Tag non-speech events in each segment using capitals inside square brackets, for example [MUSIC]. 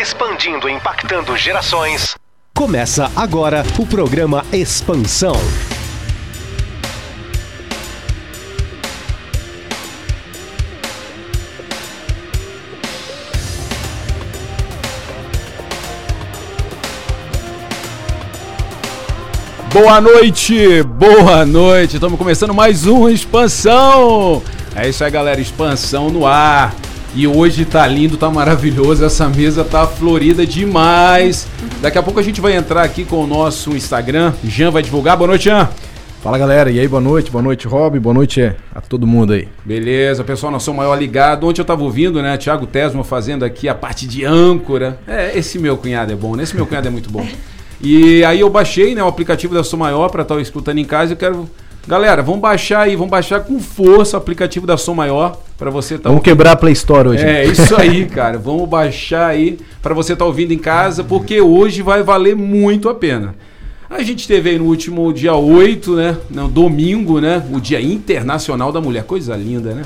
Expandindo e impactando gerações. Começa agora o programa Expansão. Boa noite, boa noite. Estamos começando mais um Expansão. É isso aí, galera. Expansão no ar. E hoje tá lindo, tá maravilhoso. Essa mesa tá florida demais. Daqui a pouco a gente vai entrar aqui com o nosso Instagram. Jean vai divulgar. Boa noite, Jean. Fala galera, e aí, boa noite, boa noite, Rob, boa noite a todo mundo aí. Beleza, pessoal, nós somos maior ligado. Ontem eu tava ouvindo, né, Thiago Tesma fazendo aqui a parte de âncora. É, esse meu cunhado é bom, né? Esse meu cunhado é muito bom. [LAUGHS] E aí eu baixei, né, o aplicativo da Som Maior para estar escutando em casa. Eu quero Galera, vamos baixar aí, vamos baixar com força o aplicativo da Som Maior para você estar. Tá vamos ouvindo. quebrar a Play Store hoje. É, isso aí, cara. Vamos baixar aí para você estar tá ouvindo em casa, porque hoje vai valer muito a pena. A gente teve aí no último dia 8, né? No domingo, né? O Dia Internacional da Mulher. Coisa linda, né?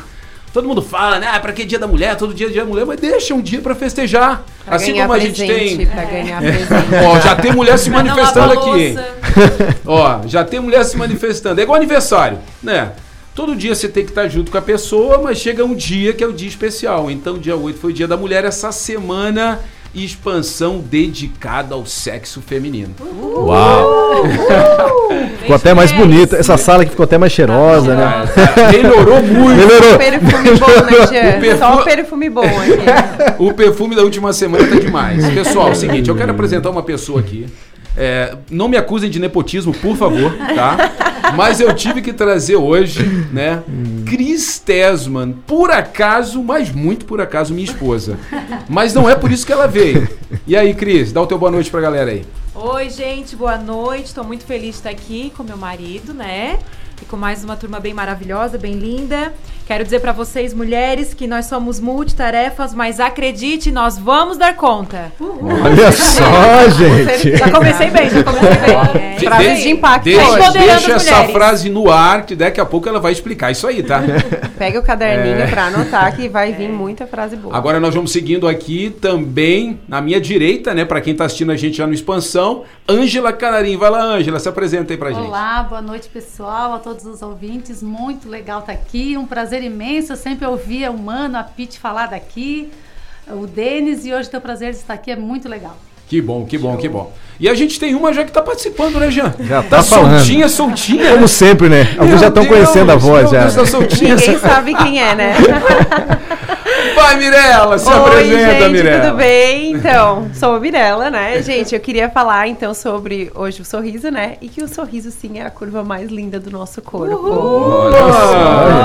Todo mundo fala, né? Ah, pra que dia da mulher? Todo dia é dia da mulher, mas deixa um dia para festejar. Pra assim como a gente tem. Pra ganhar é. Ó, já tem mulher se manifestando aqui? [LAUGHS] Ó, já tem mulher se manifestando. É igual aniversário, né? Todo dia você tem que estar junto com a pessoa, mas chega um dia que é o dia especial. Então, dia 8 foi o dia da mulher. Essa semana expansão dedicada ao sexo feminino. Uhul. Uau! Uhul. ficou até mais bonita. Essa sala aqui ficou até mais cheirosa, né? [LAUGHS] Melhorou muito. Melhorou. Perfume bom, né, [LAUGHS] Jean? Perfume... Só um perfume bom aqui. [LAUGHS] O perfume da última semana tá demais. Pessoal, é o seguinte, eu quero apresentar uma pessoa aqui. É, não me acusem de nepotismo, por favor, tá? Mas eu tive que trazer hoje, né? Cris Tesman, por acaso, mas muito por acaso, minha esposa. Mas não é por isso que ela veio. E aí, Cris, dá o teu boa noite pra galera aí. Oi, gente, boa noite. Estou muito feliz de estar aqui com meu marido, né? E com mais uma turma bem maravilhosa, bem linda. Quero dizer para vocês, mulheres, que nós somos multitarefas, mas acredite, nós vamos dar conta. Olha [LAUGHS] só, gente. Já comecei bem, já comecei bem. É, frases de, de impacto. Deixa, deixa essa frase no ar, que daqui a pouco ela vai explicar isso aí, tá? Pega o caderninho é. para anotar que vai vir muita frase boa. Agora nós vamos seguindo aqui também, na minha direita, né, para quem tá assistindo a gente já no Expansão, Ângela Canarim. Vai lá, Ângela, se apresenta aí pra gente. Olá, boa noite, pessoal, a todos os ouvintes. Muito legal estar tá aqui, um prazer imenso. Eu sempre ouvia o Mano, a Pete falar daqui, o Denis, e hoje ter o prazer de estar aqui é muito legal. Que bom, que bom, que bom. E a gente tem uma já que está participando, né, Jean? Já tá, tá soltinha, soltinha. [LAUGHS] Como né? sempre, né? Alguns já estão conhecendo a voz já. Deus, tá soltinha. Ninguém sabe quem é, né? [LAUGHS] Vai, Mirella, se Oi, apresenta, gente, Mirella. tudo bem? Então, sou a Mirella, né? Gente, eu queria falar então sobre hoje o sorriso, né? E que o sorriso sim é a curva mais linda do nosso corpo. Uhul. Olha,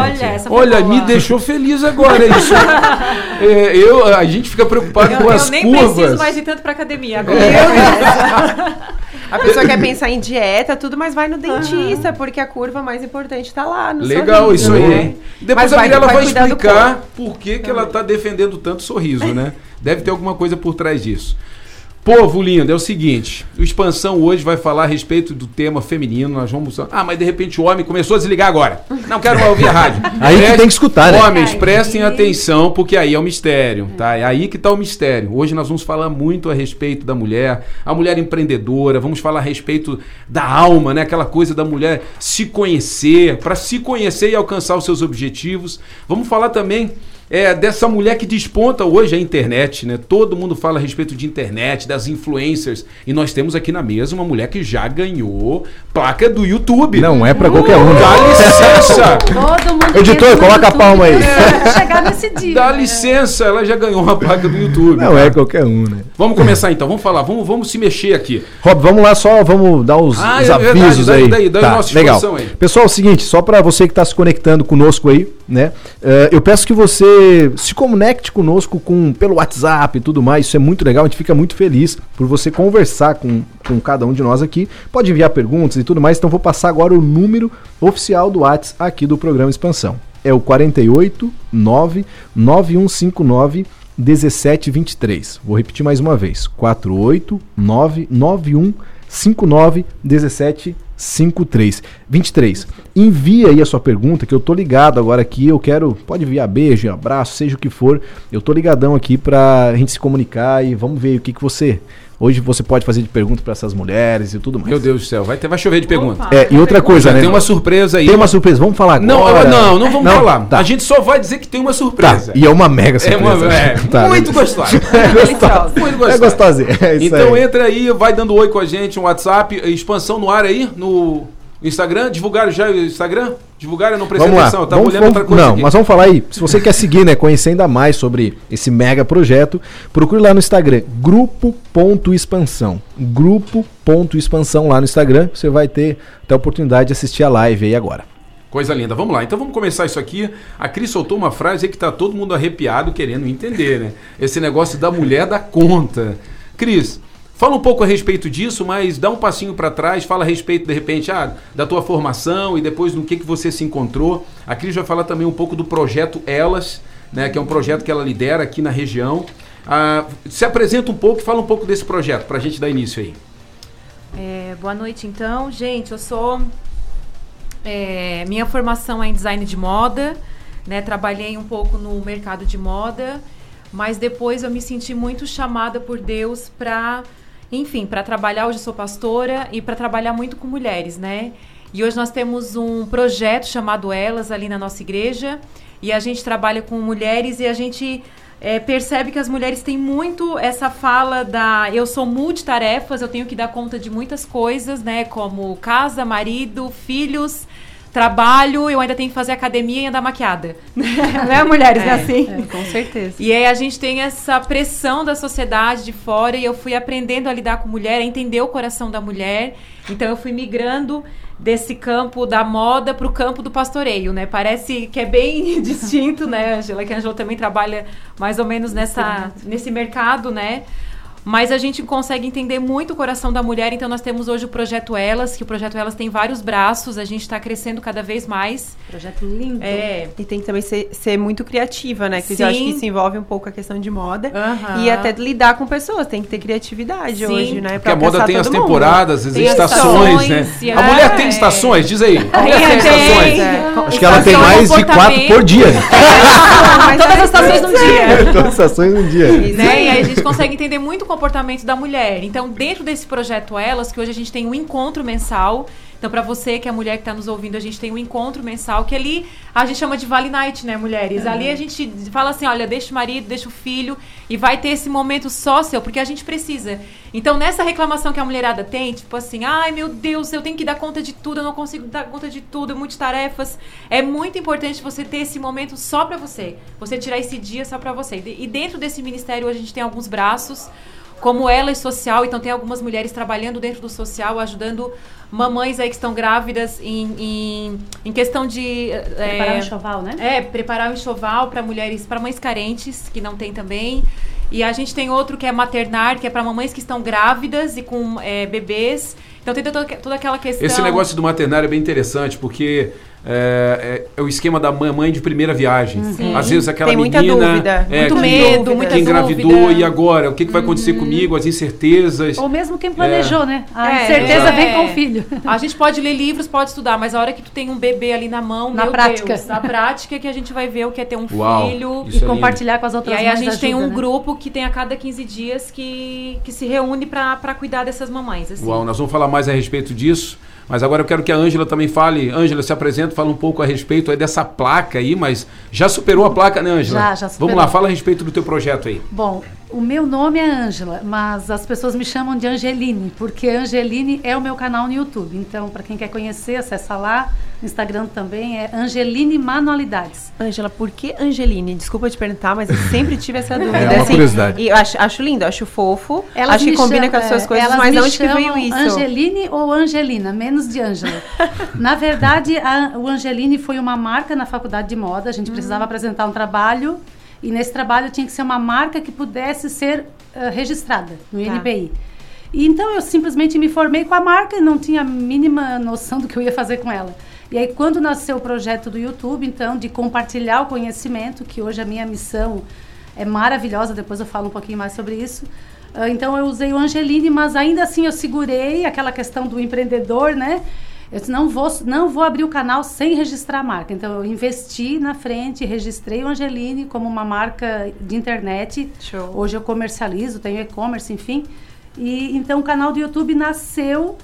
Olha, essa Olha me deixou feliz agora isso. [LAUGHS] é, eu, a gente fica preocupado eu, com as curvas. Eu nem preciso mais ir tanto pra academia agora. [LAUGHS] É. A pessoa quer [LAUGHS] pensar em dieta, tudo, mas vai no dentista, uhum. porque a curva mais importante está lá no Legal, sorriso, isso aí. Né? Depois mas a Mirella vai, vai explicar por que, que ela está defendendo tanto sorriso, né? Deve ter alguma coisa por trás disso. Povo lindo, é o seguinte: o Expansão hoje vai falar a respeito do tema feminino. Nós vamos. Ah, mas de repente o homem começou a desligar agora. Não quero mais ouvir a rádio. [LAUGHS] aí Preste... tem que escutar, né? Homens, prestem atenção, porque aí é o mistério, tá? É aí que está o mistério. Hoje nós vamos falar muito a respeito da mulher, a mulher empreendedora, vamos falar a respeito da alma, né? Aquela coisa da mulher se conhecer, para se conhecer e alcançar os seus objetivos. Vamos falar também é, dessa mulher que desponta hoje a internet, né? Todo mundo fala a respeito de internet, das influencers. E nós temos aqui na mesa uma mulher que já ganhou placa do YouTube. Não é pra qualquer um. Dá licença! Todo mundo Editor, coloca a palma aí. É. chegar nesse dia. Dá né? licença, ela já ganhou uma placa do YouTube. Não é qualquer um, né? Vamos começar então, vamos falar, vamos, vamos se mexer aqui. Rob, vamos lá só, vamos dar os, ah, os é avisos verdade, aí. Daí, daí, daí tá, legal. Aí. Pessoal, é o seguinte, só para você que está se conectando conosco aí, né? Uh, eu peço que você se conecte conosco com, pelo WhatsApp e tudo mais. Isso é muito legal. A gente fica muito feliz por você conversar com, com cada um de nós aqui. Pode enviar perguntas e tudo mais. Então vou passar agora o número oficial do WhatsApp aqui do programa Expansão. É o 48 9 9159 1723. Vou repetir mais uma vez. 48 991 59 17 53 23. Envia aí a sua pergunta que eu tô ligado agora aqui, eu quero, pode enviar beijo, abraço, seja o que for. Eu tô ligadão aqui pra gente se comunicar e vamos ver o que que você Hoje você pode fazer de pergunta para essas mulheres e tudo mais. Meu Deus do céu, vai, ter, vai chover de pergunta. É, e outra coisa, né? Tem uma surpresa aí. Tem uma surpresa, vamos falar agora. Não, não, não vamos não, falar. Tá. A gente só vai dizer que tem uma surpresa. Tá. E é uma mega surpresa. É, uma, é tá, muito gostosa. [LAUGHS] É gostosa. Muito gostosa. É gostosa. É então aí. entra aí, vai dando oi com a gente, um WhatsApp, expansão no ar aí, no Instagram, divulgaram já o Instagram? Divulgaram, não prestei atenção, eu tava vamos, olhando vamos, outra coisa. Não, aqui. mas vamos falar aí. Se você quer seguir, né, conhecer ainda mais sobre esse mega projeto, procure lá no Instagram, grupo.expansão. Grupo.expansão lá no Instagram, você vai ter até a oportunidade de assistir a live aí agora. Coisa linda. Vamos lá. Então vamos começar isso aqui. A Cris soltou uma frase aí que tá todo mundo arrepiado querendo entender, né? Esse negócio da mulher da conta. Cris, Fala um pouco a respeito disso, mas dá um passinho para trás, fala a respeito, de repente, ah, da tua formação e depois no que, que você se encontrou. A Cris vai falar também um pouco do projeto Elas, né, que é um projeto que ela lidera aqui na região. Ah, se apresenta um pouco, fala um pouco desse projeto, para a gente dar início aí. É, boa noite, então. Gente, eu sou... É, minha formação é em design de moda, né, trabalhei um pouco no mercado de moda, mas depois eu me senti muito chamada por Deus para enfim, para trabalhar, hoje sou pastora e para trabalhar muito com mulheres, né? E hoje nós temos um projeto chamado Elas ali na nossa igreja e a gente trabalha com mulheres e a gente é, percebe que as mulheres têm muito essa fala da eu sou multitarefas, eu tenho que dar conta de muitas coisas, né? Como casa, marido, filhos, trabalho, eu ainda tenho que fazer academia e andar maquiada. [LAUGHS] não é, mulheres? É, é assim? É, com certeza. E aí a gente tem essa pressão da sociedade de fora e eu fui aprendendo a lidar com mulher, a entender o coração da mulher. Então eu fui migrando desse campo da moda para o campo do pastoreio, né? Parece que é bem [LAUGHS] distinto, né, Angela? Que a Angela também trabalha mais ou menos nessa, nesse mercado, né? Mas a gente consegue entender muito o coração da mulher, então nós temos hoje o Projeto Elas, que o Projeto Elas tem vários braços, a gente está crescendo cada vez mais. Projeto lindo. É. E tem que também ser, ser muito criativa, né? Porque eu acho que isso envolve um pouco a questão de moda. E até lidar com pessoas, tem que ter criatividade Sim. hoje, né? Porque a moda tem as temporadas, as estações, né? A mulher tem estações, diz aí. A mulher tem, estações. É. Acho que ela tem mais de quatro por dia. É, [LAUGHS] todas as estações num dia. [LAUGHS] Todas as estações num dia. Né? E aí a gente consegue entender muito o comportamento da mulher. Então, dentro desse projeto Elas, que hoje a gente tem um encontro mensal. Então, para você que é mulher que está nos ouvindo, a gente tem um encontro mensal que ali a gente chama de Vale Night, né, mulheres? Uhum. Ali a gente fala assim: olha, deixa o marido, deixa o filho e vai ter esse momento só seu, porque a gente precisa. Então, nessa reclamação que a mulherada tem, tipo assim: ai meu Deus, eu tenho que dar conta de tudo, eu não consigo dar conta de tudo, muitas tarefas. É muito importante você ter esse momento só para você. Você tirar esse dia só para você. E dentro desse ministério, hoje a gente tem alguns braços como ela é social, então tem algumas mulheres trabalhando dentro do social, ajudando mamães aí que estão grávidas em, em, em questão de preparar é, o enxoval, né? É, preparar o enxoval para mulheres, para mães carentes que não tem também. E a gente tem outro que é maternar, que é para mamães que estão grávidas e com é, bebês. Então tem toda, toda aquela questão. Esse negócio do maternário é bem interessante, porque é, é, é, o esquema da mãe de primeira viagem. Sim. Às vezes aquela Tem muita menina dúvida. É, muito que, medo, muita que engravidou dúvida. e agora o que, que vai acontecer uhum. comigo, as incertezas. Ou mesmo quem planejou, é. né? A é, incerteza vem com o filho. A gente pode ler livros, pode estudar, mas a hora que tu tem um bebê ali na mão, na prática, Deus, na prática é que a gente vai ver o que é ter um Uau, filho e compartilhar com as outras. E aí a gente ajuda, tem um né? grupo que tem a cada 15 dias que, que se reúne para cuidar dessas mamães. Assim. Uau, nós vamos falar mais a respeito disso. Mas agora eu quero que a Ângela também fale. Ângela, se apresenta, fala um pouco a respeito aí dessa placa aí, mas já superou a placa, né, Ângela? Já, já superou. Vamos lá, fala a respeito do teu projeto aí. Bom, o meu nome é Ângela, mas as pessoas me chamam de Angeline, porque Angeline é o meu canal no YouTube. Então, para quem quer conhecer, acessa lá. Instagram também é Angeline Manualidades. Ângela, por que Angeline? Desculpa te perguntar, mas eu sempre tive essa [LAUGHS] dúvida. É uma assim, curiosidade. E eu acho, acho lindo, acho fofo. Elas acho que combina chamam, com as suas é, coisas, mas onde que veio isso? Angeline ou Angelina, menos de Ângela. na verdade, a, o Angeline foi uma marca na faculdade de moda. A gente precisava hum. apresentar um trabalho e nesse trabalho tinha que ser uma marca que pudesse ser uh, registrada no tá. INPI. E então eu simplesmente me formei com a marca e não tinha a mínima noção do que eu ia fazer com ela. E aí quando nasceu o projeto do YouTube, então, de compartilhar o conhecimento, que hoje a minha missão é maravilhosa, depois eu falo um pouquinho mais sobre isso. Uh, então eu usei o Angeline, mas ainda assim eu segurei aquela questão do empreendedor, né? Eu disse, não vou, não vou abrir o canal sem registrar a marca. Então, eu investi na frente, registrei o Angeline como uma marca de internet. Show. Hoje eu comercializo, tenho e-commerce, enfim. E então o canal do YouTube nasceu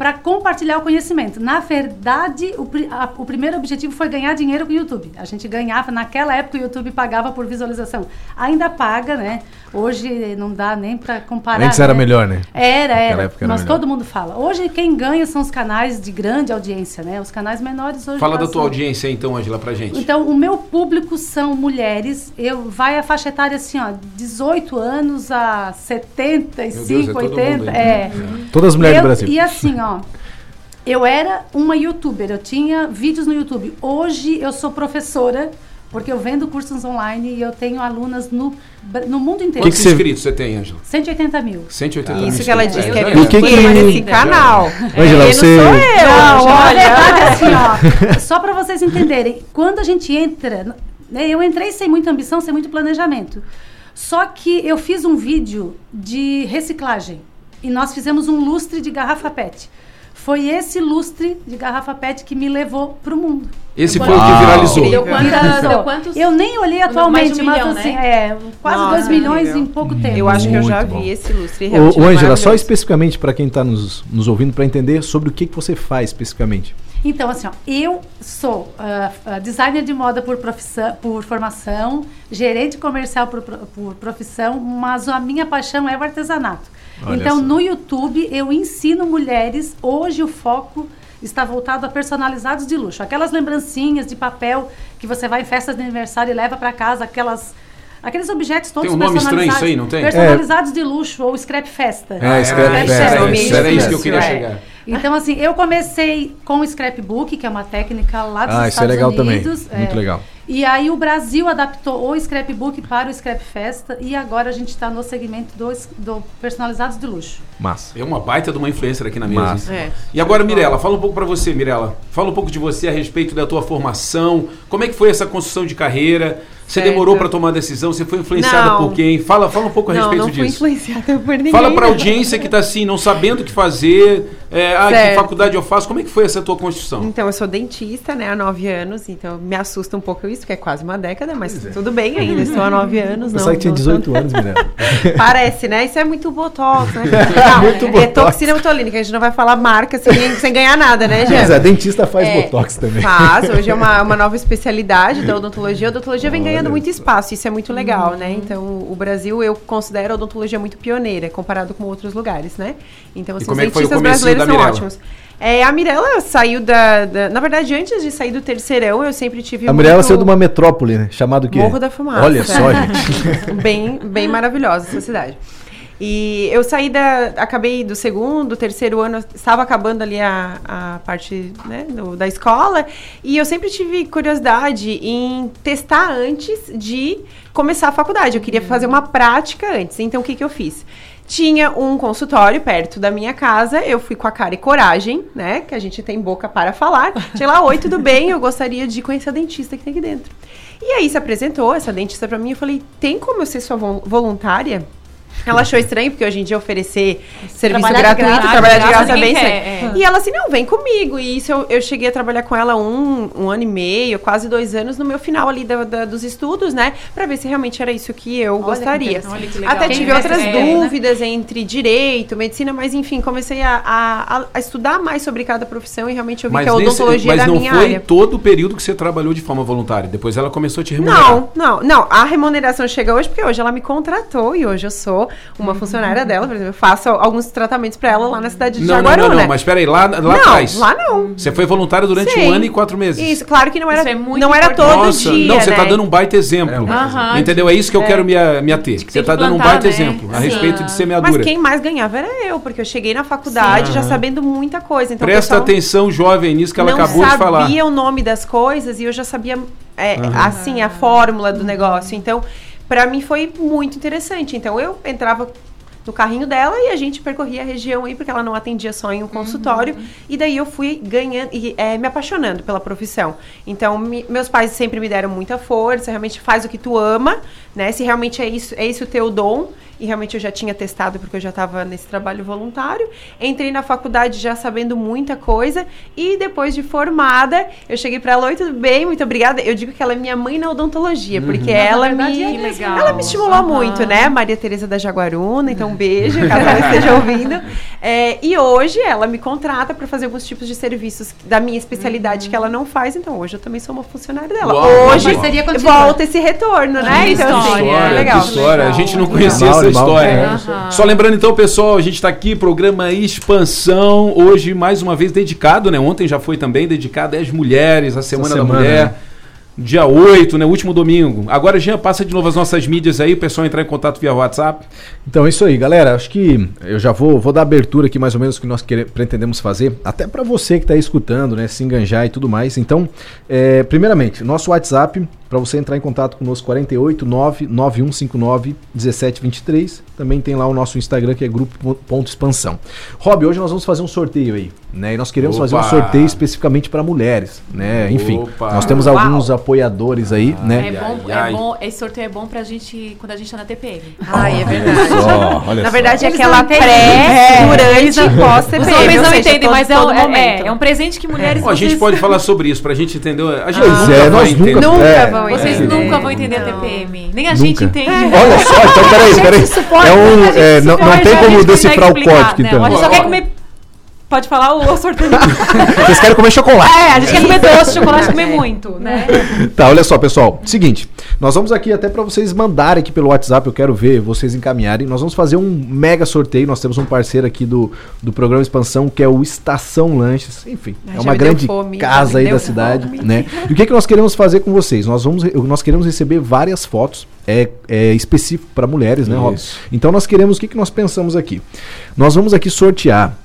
para compartilhar o conhecimento. Na verdade, o, a, o, primeiro objetivo foi ganhar dinheiro com o YouTube. A gente ganhava, naquela época o YouTube pagava por visualização. Ainda paga, né? Hoje não dá nem para comparar. Antes né? era melhor, né? Era, era. era mas melhor. todo mundo fala. Hoje quem ganha são os canais de grande audiência, né? Os canais menores hoje. Fala da tua audiência então, Angela, pra gente. Então, o meu público são mulheres. Eu vai a faixa etária assim, ó, 18 anos a 75, Deus, é 80. É. Uhum. Todas as mulheres eu, do Brasil. E assim, ó. Eu era uma youtuber, eu tinha vídeos no YouTube. Hoje eu sou professora porque eu vendo cursos online e eu tenho alunas no, no mundo inteiro. Quantos inscritos você tem, Ângela? 180 mil. 180 mil. Isso que ela disse que é o que que nesse canal. Ângela, você... Não sou eu. Não, olha. é assim, ó. Só para vocês entenderem, quando a gente entra... Né, eu entrei sem muita ambição, sem muito planejamento. Só que eu fiz um vídeo de reciclagem. E nós fizemos um lustre de garrafa PET. Foi esse lustre de garrafa PET que me levou para o mundo. Esse foi o que viralizou. Deu, deu quantos? Eu nem olhei atualmente, um mas milhão, assim, né? é, quase 2 milhões em pouco tempo. Eu acho que eu já bom. vi esse lustre. O, o Angela, só especificamente para quem está nos, nos ouvindo, para entender sobre o que, que você faz especificamente. Então, assim, ó, eu sou uh, designer de moda por, profissão, por formação, gerente comercial por, por profissão, mas a minha paixão é o artesanato. Olha então, essa. no YouTube, eu ensino mulheres. Hoje, o foco está voltado a personalizados de luxo. Aquelas lembrancinhas de papel que você vai em festas de aniversário e leva para casa, aquelas aqueles objetos todos tem um nome estranho isso aí, não tem? Personalizados é. de luxo ou scrap festa. É, scrap é, festa. É, era isso que eu queria é. chegar. Então, assim, eu comecei com o scrapbook, que é uma técnica lá dos ah, Estados isso é legal Unidos. também. Muito legal. E aí o Brasil adaptou o scrapbook para o scrap festa e agora a gente está no segmento dos do personalizados de luxo. Massa. É uma baita de uma influencer aqui na mesa. É. E agora, Mirella, fala um pouco para você, Mirella. Fala um pouco de você a respeito da tua formação. Como é que foi essa construção de carreira? Você certo. demorou para tomar a decisão? Você foi influenciada não. por quem? Fala, fala um pouco a não, respeito não disso. Não, fui influenciada por ninguém. Fala para a audiência que está assim, não sabendo o que fazer. É, ah, que faculdade eu faço? Como é que foi essa tua construção? Então, eu sou dentista, né, há nove anos, então me assusta um pouco isso, que é quase uma década, mas é. tudo bem ainda, estou há nove anos. Não, que tinha 18 anos, Mirella. [LAUGHS] Parece, né? Isso é muito botox, né? [LAUGHS] Não, muito é botox. toxina botulínica, a gente não vai falar marca sem, sem ganhar nada, né, Gê? Mas a dentista faz é, botox também. Faz, hoje é uma, [LAUGHS] uma nova especialidade da odontologia. A odontologia vem ganhando muito espaço, isso é muito legal, né? uhum. né? Então, o Brasil, eu considero a odontologia muito pioneira, comparado com outros lugares, né? Então, assim, os é dentistas brasileiros são ótimos. É, a Mirella saiu da, da, Na verdade, antes de sair do terceirão, eu sempre tive. A Mirella muito... saiu de uma metrópole, né? Chamado o quê? Morro da Fumaça. Olha só, gente. [LAUGHS] bem, bem maravilhosa essa cidade. E eu saí da. Acabei do segundo, terceiro ano, estava acabando ali a, a parte né, do, da escola. E eu sempre tive curiosidade em testar antes de começar a faculdade. Eu queria fazer uma prática antes. Então, o que, que eu fiz? Tinha um consultório perto da minha casa, eu fui com a cara e coragem, né? Que a gente tem boca para falar. [LAUGHS] Tinha lá, oi, tudo bem? Eu gostaria de conhecer a dentista que tem aqui dentro. E aí se apresentou essa dentista para mim, eu falei, tem como eu ser sua voluntária? Ela achou estranho, porque hoje em dia oferecer serviço trabalhar gratuito, de trabalhar de graça bem quer, é. E ela assim, não, vem comigo. E isso eu, eu cheguei a trabalhar com ela um, um ano e meio, quase dois anos, no meu final ali da, da, dos estudos, né? Pra ver se realmente era isso que eu Olha gostaria. Que, Até Quem tive outras é, dúvidas né? entre direito, medicina, mas enfim, comecei a, a, a, estudar mais sobre cada profissão e realmente eu vi mas que a odontologia nesse, era a minha área. Mas não foi todo o período que você trabalhou de forma voluntária? Depois ela começou a te remunerar? Não, não, não. A remuneração chega hoje porque hoje ela me contratou e hoje eu sou uma funcionária dela, por exemplo, eu faço alguns tratamentos para ela lá na cidade de não, Jaguaruna. Não, não, não, mas peraí, lá, lá não, atrás. lá não. Você foi voluntária durante Sim. um ano e quatro meses. Isso, claro que não era, é não era todo Nossa, dia, Não, você tá né? dando um baita exemplo. É, um entendeu? É isso que eu é. quero me, me ater. Você tá dando um baita né? exemplo a Sim. respeito de semeadura. Mas quem mais ganhava era eu, porque eu cheguei na faculdade Sim. já sabendo muita coisa. Então, Presta atenção, jovem, nisso que ela acabou de falar. Eu sabia o nome das coisas e eu já sabia, é, assim, a fórmula do negócio. Então, para mim foi muito interessante. Então, eu entrava no carrinho dela e a gente percorria a região aí, porque ela não atendia só em um consultório. Uhum. E daí eu fui ganhando e é, me apaixonando pela profissão. Então, me, meus pais sempre me deram muita força, realmente faz o que tu ama, né? Se realmente é isso, é esse o teu dom e realmente eu já tinha testado porque eu já estava nesse trabalho voluntário. Entrei na faculdade já sabendo muita coisa e depois de formada, eu cheguei para ela, oi, tudo bem? Muito obrigada. Eu digo que ela é minha mãe na odontologia, uhum. porque ela me é ela me estimulou uhum. muito, né? Maria Tereza da Jaguaruna, então um beijo, caso ela [LAUGHS] esteja ouvindo. É, e hoje ela me contrata para fazer alguns tipos de serviços da minha especialidade uhum. que ela não faz, então hoje eu também sou uma funcionária dela. Uau, hoje volta esse retorno, né? Que então, assim, história, é legal. Que história. A gente não conhecia essa história. É. Só lembrando então, pessoal, a gente está aqui, programa Expansão, hoje mais uma vez dedicado, né? Ontem já foi também dedicado às mulheres, a Semana, semana da Mulher. Né? Dia 8, né? Último domingo. Agora, Jean, passa de novo as nossas mídias aí, o pessoal entrar em contato via WhatsApp. Então, é isso aí, galera. Acho que eu já vou, vou dar abertura aqui mais ou menos que nós queremos, pretendemos fazer, até para você que está escutando, né? Se enganjar e tudo mais. Então, é, primeiramente, nosso WhatsApp para você entrar em contato conosco 48 99159 1723. Também tem lá o nosso Instagram que é grupo.expansão. Rob, hoje nós vamos fazer um sorteio aí, né? E nós queremos Opa. fazer um sorteio especificamente para mulheres, né? Enfim, Opa. nós temos alguns Uau. apoiadores aí, ah, né? É bom, é bom, esse sorteio é bom pra gente quando a gente tá na TPM. Ai, é verdade. Só, olha na verdade, é aquela pré, é, durante e pós-TPM. Os homens não entendem, mas é, é, é, um presente que mulheres... É. A gente pode falar sobre isso pra gente entender. A gente ah, nunca é, vai entender. Nunca é. vão Vocês nunca vão entender a TPM. Nem a gente entende. Olha só, então peraí, peraí. É um, é, não, não tem como decifrar o código, então. A gente só quer comer Pode falar o sorteio. [LAUGHS] Vocês querem comer chocolate. É, a gente quer comer doce, chocolate, comer muito, né? [LAUGHS] Tá, olha só, pessoal. Seguinte, nós vamos aqui até para vocês mandarem aqui pelo WhatsApp, eu quero ver vocês encaminharem. Nós vamos fazer um mega sorteio. Nós temos um parceiro aqui do, do programa Expansão, que é o Estação Lanches. Enfim, Ai, é uma grande fome, casa aí da fome. cidade, né? E o que, que nós queremos fazer com vocês? Nós, vamos, nós queremos receber várias fotos é, é, específico para mulheres, né, Rob? Então nós queremos, o que, que nós pensamos aqui? Nós vamos aqui sortear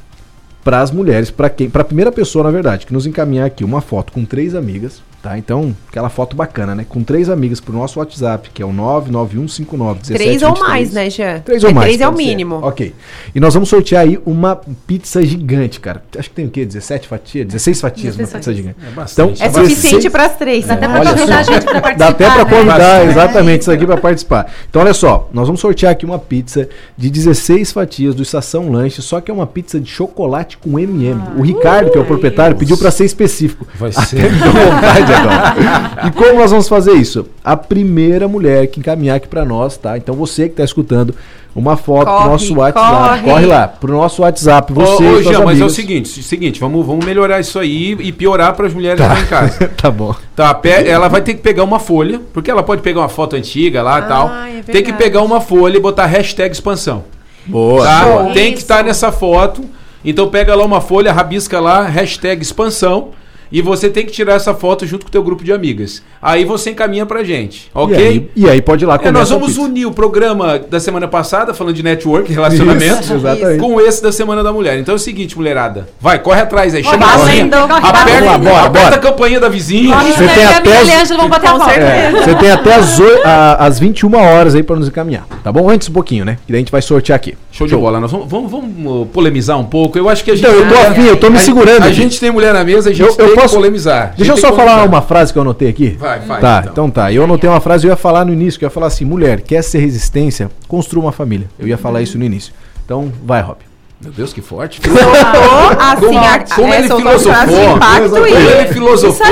para as mulheres, para quem, para a primeira pessoa, na verdade, que nos encaminhar aqui uma foto com três amigas, Tá? Então, aquela foto bacana, né? Com três amigas pro nosso WhatsApp, que é o 99159 Três ou mais, né, Jean? Três ou é, mais. Três é o mínimo. Ser. Ok. E nós vamos sortear aí uma pizza gigante, cara. Acho que tem o quê? 17 fatias? 16 fatias 16 uma pizza gigante. É bastante. Então, é suficiente para as três. Dá até para convidar a gente para participar. Dá até para né? convidar, né? exatamente, isso aqui para participar. Então, olha só, nós vamos sortear aqui uma pizza de 16 fatias do Estação Lanche, só que é uma pizza de chocolate com M&M. Ah, o Ricardo, que é o proprietário, pediu para ser específico. Vai ser. Até vontade agora. E como nós vamos fazer isso? A primeira mulher que encaminhar aqui para nós, tá? Então você que está escutando, uma foto corre, pro nosso WhatsApp. Corre. corre lá, pro nosso WhatsApp. Você, ô, ô, Jean, mas é o seguinte, seguinte, vamos, vamos melhorar isso aí e piorar para as mulheres tá. lá em casa. [LAUGHS] tá bom. Tá, ela vai ter que pegar uma folha, porque ela pode pegar uma foto antiga lá e ah, tal. É tem que pegar uma folha e botar hashtag expansão. Boa. Tá? Boa. Tem que estar tá nessa foto. Então pega lá uma folha, rabisca lá, hashtag expansão e você tem que tirar essa foto junto com o teu grupo de amigas. Aí você encaminha pra gente, ok? E aí, e aí pode ir lá é, Nós vamos unir o programa da semana passada, falando de network, relacionamento, Isso, com esse da Semana da Mulher. Então é o seguinte, mulherada. Vai, corre atrás aí. Chama a vizinha. Aperta, bora, bora, aperta a campainha da vizinha. Você tem, até as, vão bater a é, você tem até as, a, as 21 horas aí pra nos encaminhar. Tá bom? Antes um pouquinho, né? E daí a gente vai sortear aqui. Show, Show. de bola. Nós vamos, vamos, vamos, polemizar um pouco. Eu acho que a gente. Então, eu tô afim, eu tô me segurando. A, a gente tem mulher na mesa, a gente eu, tem posso, polemizar. Deixa eu só falar uma frase que eu anotei aqui. Vai, vai. Tá, então. então tá. Eu anotei uma frase, eu ia falar no início, que eu ia falar assim: mulher, quer ser resistência? Construa uma família. Eu ia falar isso no início. Então, vai, Rob. Meu Deus, que forte. assim, como, a, [LAUGHS] como ele filosofou. Como ele filosofou.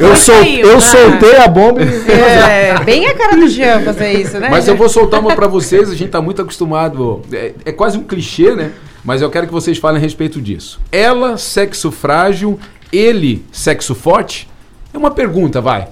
Eu, sol, eu soltei a bomba e... É, bem a cara do Jean fazer isso, né? Mas eu vou soltar uma para vocês, a gente tá muito acostumado. É, é quase um clichê, né? Mas eu quero que vocês falem a respeito disso. Ela, sexo frágil, ele, sexo forte? É uma pergunta, vai.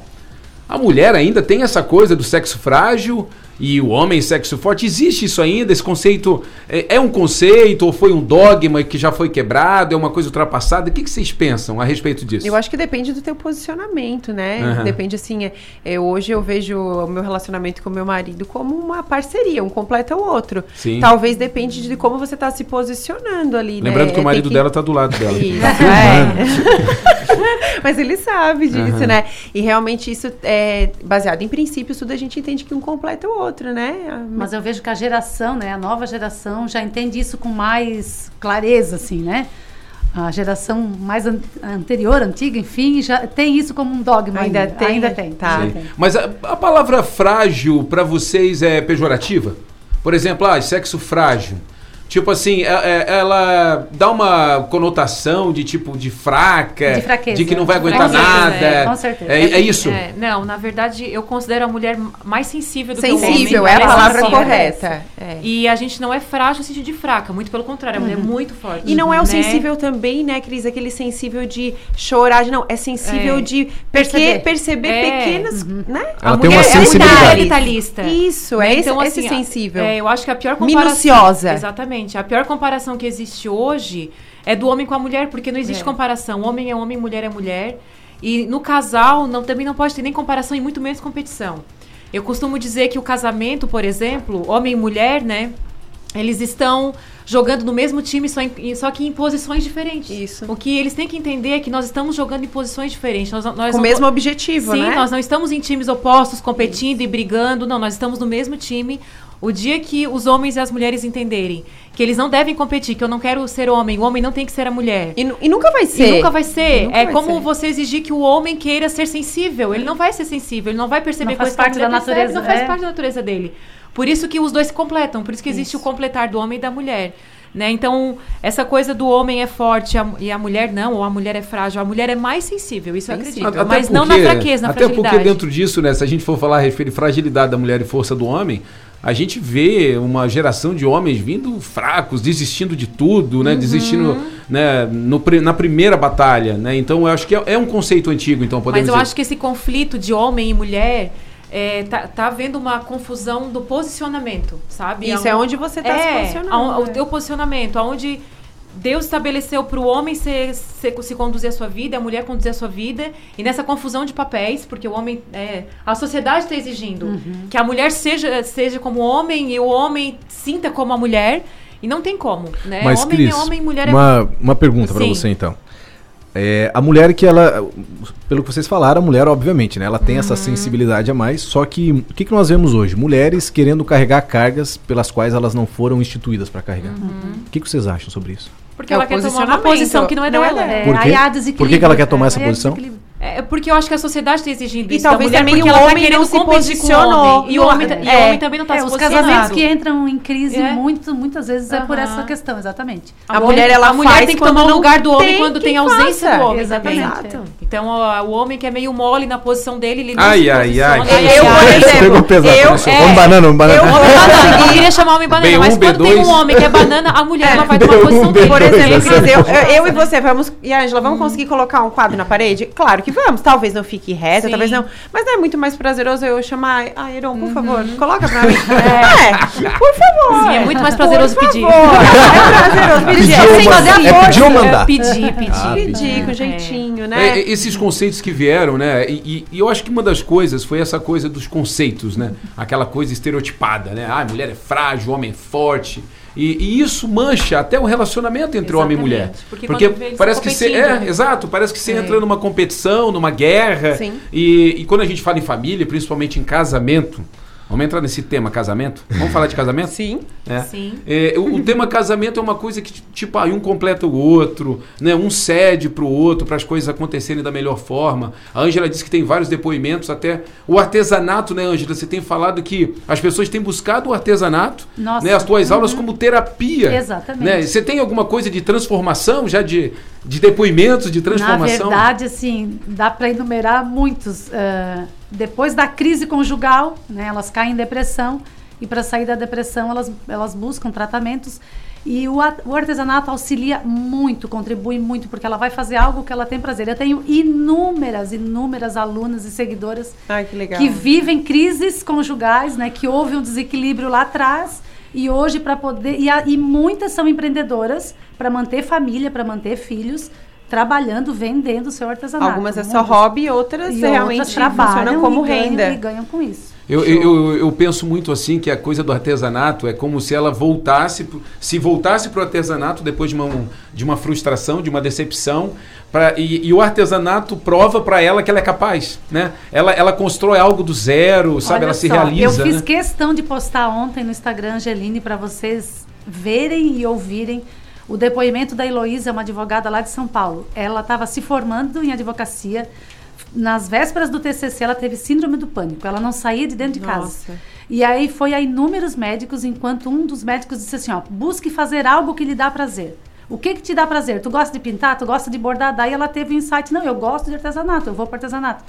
A mulher ainda tem essa coisa do sexo frágil e o homem sexo forte. Existe isso ainda? Esse conceito é, é, um conceito ou foi um dogma que já foi quebrado? É uma coisa ultrapassada? O que, que vocês pensam a respeito disso? Eu acho que depende do teu posicionamento, né? Uhum. Depende assim. É, é, hoje eu vejo o meu relacionamento com meu marido como uma parceria, um completa o outro. Sim. Talvez depende de como você está se posicionando ali. Lembrando né? que o marido que... dela está do lado dela. Isso, [LAUGHS] é. [LAUGHS] Mas ele sabe disso, uhum. né? E realmente isso é baseado em princípios, tudo a gente entende que um completa o outro outro, né? Mas eu vejo que a geração, né, a nova geração já entende isso com mais clareza, assim, né? a geração mais an anterior, antiga, enfim, já tem isso como um dogma. Ainda, ainda. tem? Ainda tem. Tá. Tem. Mas a, a, palavra frágil para vocês é pejorativa? Por exemplo, ah, sexo frágil. Tipo assim, é, é, ela dá uma conotação de tipo de fraca, de, fraqueza. de que não vai aguentar nada. É, com certeza. É, é isso? É, não, na verdade, eu considero a mulher mais sensível do sensível, que o homem. Sensível, é a palavra correta. É. E a gente não é frágil no sentido de fraca, muito pelo contrário, a mulher é uhum. muito forte. E não é o né? sensível também, né, Cris? Aquele sensível de chorar, não, é sensível de perceber, perceber pequenas, uhum. né? Ela a tem uma sensibilidade. É detalhista. Isso, é então, esse, assim, sensível. eu acho que a pior comparação... Minuciosa. Exatamente. Exatamente. A pior comparação que existe hoje é do homem com a mulher, porque não existe é. comparação. Homem é homem, mulher é mulher. E no casal não, também não pode ter nem comparação e muito menos competição. Eu costumo dizer que o casamento, por exemplo, homem e mulher, né? Eles estão jogando no mesmo time, só, em, só que em posições diferentes. Isso. O que eles têm que entender é que nós estamos jogando em posições diferentes. Nós, nós Com o mesmo objetivo, Sim, né? Sim, nós não estamos em times opostos, competindo Isso. e brigando. Não, nós estamos no mesmo time. O dia que os homens e as mulheres entenderem que eles não devem competir, que eu não quero ser homem, o homem não tem que ser a mulher. E, e nunca vai ser. E nunca vai ser. Nunca é vai como ser. você exigir que o homem queira ser sensível. Ele não vai ser sensível, ele não vai perceber não faz coisas parte que a da percebe, natureza. não faz é. parte da natureza dele. Por isso que os dois se completam, por isso que existe isso. o completar do homem e da mulher. Né? Então, essa coisa do homem é forte a, e a mulher não, ou a mulher é frágil, a mulher é mais sensível, isso eu acredito. Até mas porque, não na fraqueza, na até fragilidade. Até porque dentro disso, né, se a gente for falar a respeito de fragilidade da mulher e força do homem, a gente vê uma geração de homens vindo fracos, desistindo de tudo, né? Uhum. Desistindo né, no, na primeira batalha, né? Então eu acho que é, é um conceito antigo, então podemos Mas eu dizer. acho que esse conflito de homem e mulher é, tá, tá havendo uma confusão do posicionamento, sabe? Isso é onde você está é, se posicionando. o teu posicionamento, aonde Deus estabeleceu para o homem se, se, se, conduzir a sua vida, a mulher conduzir a sua vida, e nessa confusão de papéis, porque o homem. É, a sociedade está exigindo uhum. que a mulher seja, seja como homem e o homem sinta como a mulher, e não tem como. Né? Mas, homem Cris, é homem, mulher uma, é Uma pergunta para você então. É, a mulher que ela, pelo que vocês falaram, a mulher, obviamente, né? Ela tem uhum. essa sensibilidade a mais. Só que o que, que nós vemos hoje? Mulheres querendo carregar cargas pelas quais elas não foram instituídas para carregar. Uhum. O que, que vocês acham sobre isso? Porque é ela quer tomar uma posição que não é não dela. É, Por quê? Por que, que ela quer tomar essa posição? É porque eu acho que a sociedade está exigindo e isso. talvez mulher, também o ela homem tá não se posicionou. E o homem, é, e o homem também não está é, se Os casamentos que entram em crise é. muito, muitas vezes é por essa questão, exatamente. A, a mulher, ela a mulher tem que tomar o lugar do homem quando tem ausência faça. do homem. Exatamente. Exato. Então, ó, o homem que é meio mole na posição dele, ele não ai, se ai, ai, Eu, por [LAUGHS] exemplo, eu, vamos banana, vamos banana. Eu [LAUGHS] queria chamar o homem banana, mas quando tem um homem que é banana, a mulher ela vai tomar a posição dele. Por exemplo, eu e você, vamos, e a Angela, vamos conseguir colocar um quadro na parede? Claro que vamos. Talvez não fique reta, talvez não. Mas não é muito mais prazeroso eu chamar. Ah, Heron, por favor, coloca pra mim. [LAUGHS] É, por favor. Sim, é muito mais prazeroso pedir. É prazeroso pedir. Sem fazer a é pedir ou mandar? Pedir, pedir. Ah, pedir, com jeitinho, né? esses conceitos que vieram, né? E, e, eu acho que uma das coisas foi essa coisa dos conceitos, né? Aquela coisa estereotipada, né? Ah, a mulher é frágil, o homem é forte. E, e, isso mancha até o relacionamento entre Exatamente, homem e mulher. Porque, porque parece que você. É, exato, parece que você é. entra numa competição, numa guerra. E, e, quando a gente fala em família, principalmente em casamento, Vamos entrar nesse tema casamento? Vamos falar de casamento? [LAUGHS] Sim. É. Sim. É, o, o, tema casamento é uma coisa que, tipo, aí um completa o outro, né? um cede para o outro para as coisas acontecerem da melhor forma. A Ângela disse que tem vários depoimentos, até o artesanato, né, Ângela? Você tem falado que as pessoas têm buscado o artesanato, Nossa. né? as tuas uhum. aulas como terapia. Exatamente. Né? Você tem alguma coisa de transformação, já de, de depoimentos, de transformação? Na verdade, assim, dá para enumerar muitos. Uh, depois da crise conjugal, né, elas caem em depressão e para sair da depressão elas, elas buscam tratamentos e o, o, artesanato auxilia muito, contribui muito, porque ela vai fazer algo que ela tem prazer. Eu tenho inúmeras, inúmeras alunas e seguidoras Ai, que, que, vivem crises conjugais, né, que houve um desequilíbrio lá atrás e hoje para poder e, a, e muitas são empreendedoras para manter família, para manter filhos trabalhando, vendendo o seu artesanato. Algumas é só hobby, outras e realmente outras trabalham funcionam como e renda. e ganham com isso. Eu, eu, eu, penso muito assim que a coisa do artesanato é como se ela voltasse, se voltasse para o artesanato depois de uma, de uma frustração, de uma decepção, pra, e, e o artesanato prova para ela que ela é capaz, né? Ela, ela constrói algo do zero, sabe? Olha ela só, se realiza. Eu fiz né? questão de postar ontem no Instagram, Angeline, para vocês verem e ouvirem o depoimento da Heloísa, uma advogada lá de São Paulo. Ela estava se formando em advocacia nas vésperas do TCC, ela teve síndrome do pânico. Ela não saía de dentro de Nossa. casa. E aí foi a inúmeros médicos, enquanto um dos médicos disse assim, ó, busque fazer algo que lhe dá prazer. O que que te dá prazer? Tu gosta de pintar? Tu gosta de bordar? Daí ela teve o um insight, não, eu gosto de artesanato, eu vou para artesanato.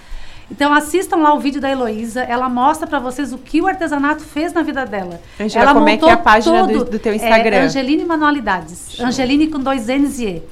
Então assistam lá o vídeo da Heloísa, ela mostra para vocês o que o artesanato fez na vida dela. Angela, ela como é que é a página todo, do, do teu Instagram? É, Angeline Manualidades. Show. Angeline com dois N's e E.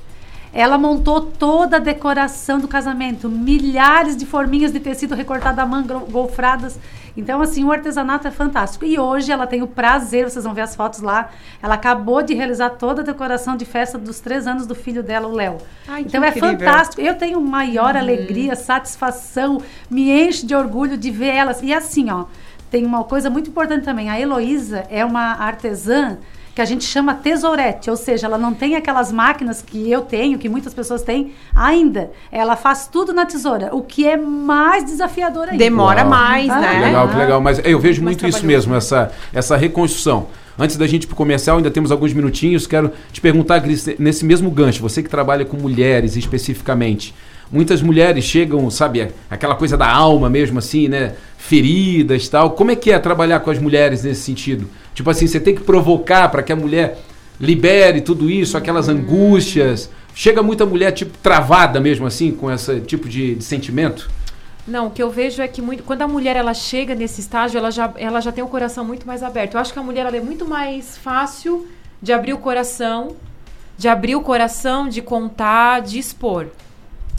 Ela montou toda a decoração do casamento, milhares de forminhas de tecido recortado à mão, golfradas. Então, assim, o artesanato é fantástico. E hoje ela tem o prazer, vocês vão ver as fotos lá, ela acabou de realizar toda a decoração de festa dos três anos do filho dela, o Léo. Então é fantástico. Eu tenho maior uhum. alegria, satisfação, me enche de orgulho de ver elas. E assim, ó, tem uma coisa muito importante também. A Heloísa é uma artesã que a gente chama tesourete, ou seja, ela não tem aquelas máquinas que eu tenho, que muitas pessoas têm ainda. Ela faz tudo na tesoura, o que é mais desafiador ainda. Demora Uau. mais, ah, né? Que legal, que legal. Mas eu vejo muito isso mesmo, essa, essa reconstrução. Antes da gente ir para o comercial, ainda temos alguns minutinhos. Quero te perguntar, Cris, nesse mesmo gancho, você que trabalha com mulheres especificamente, muitas mulheres chegam, sabe, aquela coisa da alma mesmo, assim, né? Feridas tal. Como é que é trabalhar com as mulheres nesse sentido? Tipo assim, você tem que provocar para que a mulher libere tudo isso, aquelas angústias. Chega muita mulher, tipo, travada mesmo, assim, com esse tipo de, de sentimento? Não, o que eu vejo é que muito, quando a mulher ela chega nesse estágio, ela já, ela já tem o coração muito mais aberto. Eu acho que a mulher ela é muito mais fácil de abrir o coração, de abrir o coração, de contar, de expor.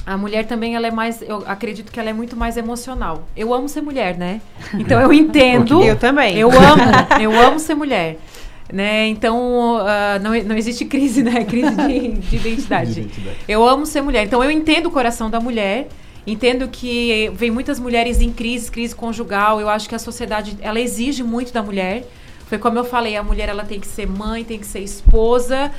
A mulher também ela é mais, eu acredito que ela é muito mais emocional. Eu amo ser mulher, né? [LAUGHS] Então eu entendo. eu também. Eu amo, eu amo ser mulher. Né? Então, uh, não, não existe crise, né? [LAUGHS] Crise de, de, identidade. de identidade. Eu amo ser mulher. Então, eu entendo o coração da mulher. Entendo que vem muitas mulheres em crise, crise conjugal. Eu acho que a sociedade, ela exige muito da mulher. Foi como eu falei, a mulher ela tem que ser mãe, tem que ser esposa,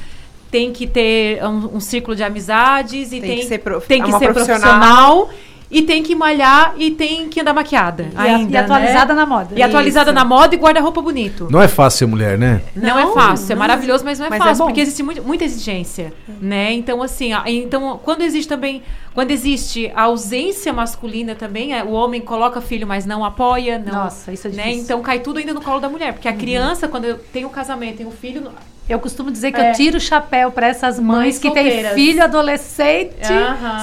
tem que ter um, um ciclo de amizades e tem, tem que ser, prof... tem que ser profissional. profissional e tem que malhar e tem que andar maquiada. E, ainda, e atualizada né? na moda. E atualizada na moda e guarda-roupa bonito. Não é fácil ser mulher, né? Não, é não é fácil. Não, é maravilhoso, mas não é mas é fácil. É porque existe muito, muita exigência. Né? Então, assim, então, quando existe também. Quando existe a ausência masculina também, é, o homem coloca filho, mas não apoia. Não, Nossa, isso é né? difícil. Né? Então cai tudo ainda no colo da mulher. Porque a uhum. criança, quando tem o um casamento, tem um filho eu costumo dizer que é. eu tiro o chapéu para essas mães, mães que têm filho adolescente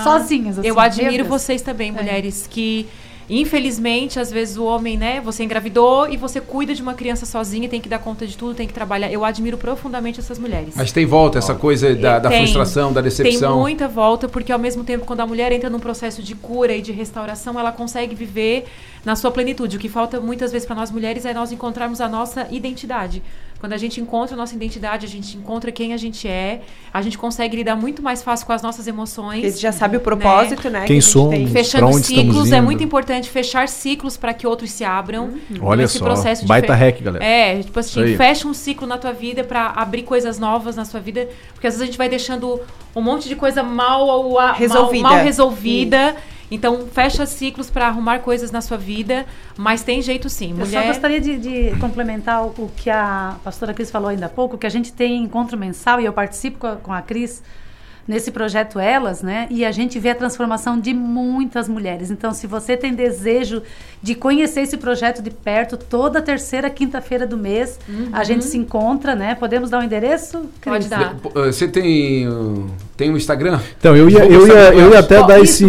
sozinhas. Assim, eu admiro vocês também, é. mulheres, que Infelizmente, às vezes o homem, né, você engravidou e você cuida de uma criança sozinha, tem que dar conta de tudo, tem que trabalhar. Eu admiro profundamente essas mulheres. Mas tem volta essa coisa da, da tem, frustração, da decepção? Tem muita volta, porque ao mesmo tempo, quando a mulher entra num processo de cura e de restauração, ela consegue viver na sua plenitude. O que falta muitas vezes para nós mulheres é nós encontrarmos a nossa identidade. Quando a gente encontra a nossa identidade, a gente encontra quem a gente é, a gente consegue lidar muito mais fácil com as nossas emoções. Porque já sabe o propósito, né? né quem que somos, Fechando ciclos, é muito importante fechar ciclos para que outros se abram. Uhum. Olha só, processo baita hack, galera. É, tipo assim, fecha um ciclo na tua vida para abrir coisas novas na sua vida, porque às vezes a gente vai deixando um monte de coisa mal, resolvida. mal, mal resolvida. Isso então, fecha ciclos para arrumar coisas na sua vida, mas tem jeito sim. Mulher... Eu só gostaria de, de complementar o, o, que a pastora Cris falou ainda há pouco, que a gente tem encontro mensal e eu participo com a, com a Cris nesse projeto Elas, né? E a gente vê a transformação de muitas mulheres. Então, se você tem desejo de conhecer esse projeto de perto, toda terceira quinta-feira do mês uhum. a gente se encontra, né? Podemos dar o um endereço? Pode dar. Você tem tem um Instagram? Então, eu ia, eu ia, eu ia até dar esse.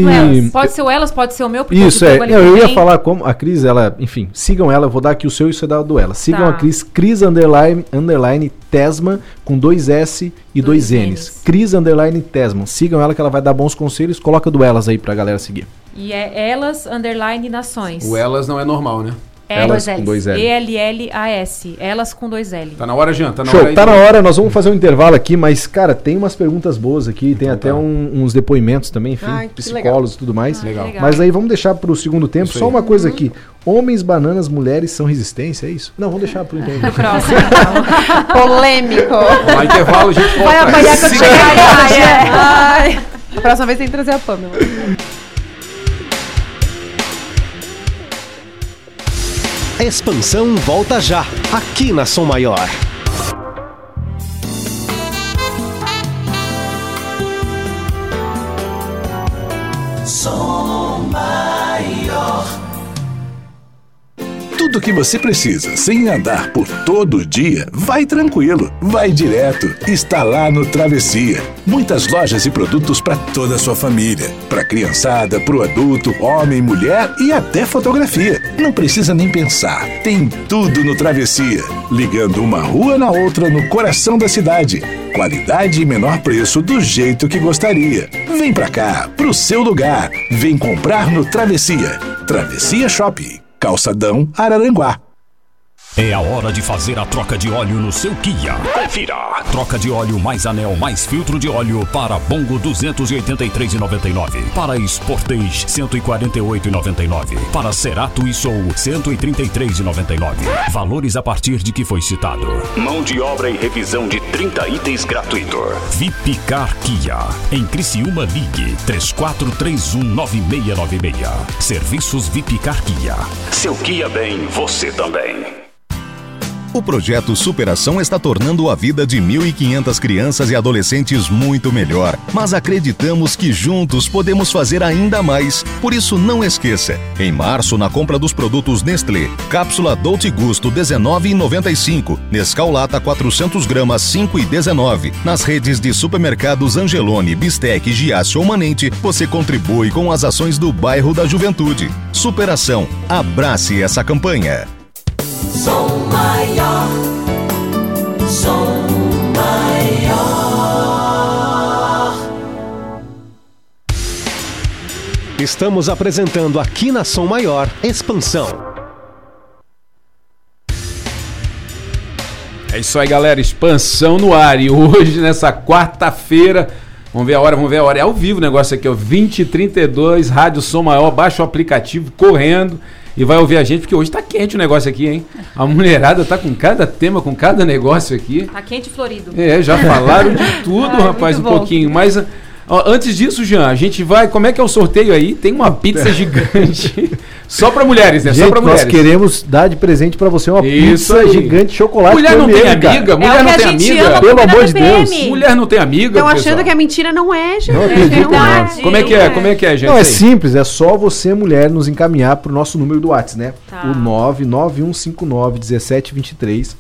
Pode ser o Elas, pode ser o meu. Isso, é. Não, eu ia falar como a Cris, ela, enfim, sigam ela, vou dar aqui o seu e o do ela. Sigam tá. a Cris, Cris underline, underline Tesma, com dois S e dois, dois N's. N's. Cris underline Tesma. Sigam ela que ela vai dar bons conselhos. Coloca do Elas aí pra galera seguir. E é Elas underline Nações. O Elas não é normal, né? Elas com dois L. E-L-L-A-S. Elas com dois L. Tá na hora, Jean? Tá na Show, hora aí. Tá na hora, nós vamos fazer um intervalo aqui, mas, cara, tem umas perguntas boas aqui, tem então até tá. um, uns depoimentos também, enfim, Ai, psicólogos e tudo mais. Ah, legal. Mas aí vamos deixar para o segundo tempo. Só uma coisa uhum. aqui. Homens, bananas, mulheres são resistência, é isso? Não, vamos deixar para o [LAUGHS] intervalo. próximo, então. [LAUGHS] Polêmico. Vai intervalo, a gente volta. Vai apanhar com a Próxima vez tem que trazer a Pamela. Expansão volta já, aqui na Som Maior. Tudo que você precisa sem andar por todo o dia, vai tranquilo, vai direto, está lá no Travessia. Muitas lojas e produtos para toda a sua família, para criançada, para o adulto, homem, mulher e até fotografia. Não precisa nem pensar, tem tudo no Travessia, ligando uma rua na outra no coração da cidade. Qualidade e menor preço do jeito que gostaria. Vem pra cá, pro seu lugar. Vem comprar no Travessia. Travessia Shopping. Calçadão Araranguá. É a hora de fazer a troca de óleo no seu Kia. Confira! Troca de óleo mais anel mais filtro de óleo para Bongo 283,99. Para Sportage 148,99. Para Cerato e Soul 133,99. Valores a partir de que foi citado. Mão de obra e revisão de 30 itens gratuito. Vipcar Kia. Em Criciúma Ligue 34319696. Serviços Vipcar Kia. Seu Kia bem, você também. O projeto Superação está tornando a vida de 1.500 crianças e adolescentes muito melhor, mas acreditamos que juntos podemos fazer ainda mais. Por isso, não esqueça: em março, na compra dos produtos Nestlé, cápsula Dolce Gusto 19,95, Nescau Lata 400 gramas 5,19, nas redes de supermercados Angelone, Bistec, Giasse ou Manente, você contribui com as ações do bairro da Juventude. Superação. Abrace essa campanha. Som maior, som maior. Estamos apresentando aqui na Som Maior Expansão. É isso aí, galera. Expansão no ar. E hoje, nessa quarta-feira, vamos ver a hora, vamos ver a hora. É ao vivo o negócio aqui, ó. 2032, Rádio Som Maior. Baixa o aplicativo, correndo e vai ouvir a gente, porque hoje tá quente o negócio aqui, hein? A mulherada tá com cada tema, com cada negócio aqui. Tá quente florido. É, já falaram de [LAUGHS] tudo, Ai, rapaz, um bom. pouquinho. Mas ó, antes disso, Jean, a gente vai. Como é que é o sorteio aí? Tem uma pizza [LAUGHS] gigante. Só para mulheres, né? Gente, Só para mulheres. Nós queremos dar de presente para você uma Isso pizza aí. gigante chocolate. Mulher não tem amiga, mulher é não tem amiga. Pelo amor de Deus. Mulher não tem amiga. Estão achando que a mentira não é, gente. Não, acredito, não, é. Como é que é? Como é que é, gente? Não, é simples, é só você, mulher, nos encaminhar pro nosso número do WhatsApp, né? Tá. O 991591723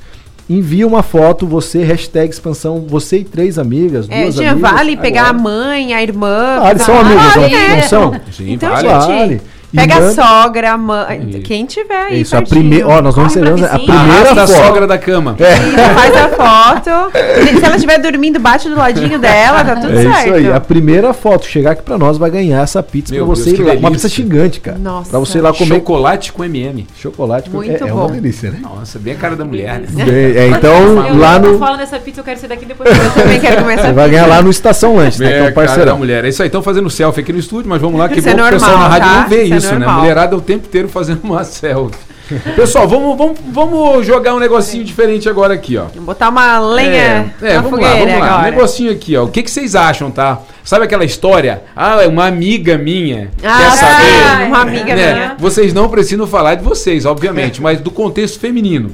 envia uma foto, você, hashtag expansão, você e três amigas, é, duas amigas. vale pegar a mãe, a irmã. Ah, eles são amigas, não, é. não são? Sim, então, vale. gente, vale. Pega manda... a sogra, a mãe, quem tiver aí. Isso, a primeira. Ó, nós vamos encerrando a primeira da sogra da cama. É. [LAUGHS] faz a foto. Se ela estiver dormindo, bate do ladinho dela, tá tudo é certo. Isso aí. A primeira foto chegar aqui pra nós vai ganhar essa pizza Meu pra você Deus, ir lá. Uma pizza gigante, cara. Nossa. Pra você ir lá comer. Chocolate com MM. Chocolate com Muito é, é uma delícia, né? Nossa, bem a cara da mulher, né? É, então, eu, lá no. Eu falo nessa pizza, eu quero ser daqui depois. Eu também quero comer essa Você vai ganhar lá no Estação Lanche, né? Que é o parceiro da mulher. É isso aí, estão fazendo selfie aqui no estúdio, mas vamos lá, que bom que o pessoal na rádio não vê isso, né? Mulherada tempo inteiro fazendo uma [LAUGHS] selfie. Pessoal, vamos, vamos, vamos jogar um negocinho diferente agora aqui, ó. Vamos botar uma lenha é, é vamos lá, vamos lá. Um negocinho aqui, ó. O que, que vocês acham, tá? Sabe aquela história? Ah, é uma amiga minha ah, quer saber. uma amiga né? minha. Vocês não precisam falar de vocês, obviamente, mas do contexto feminino.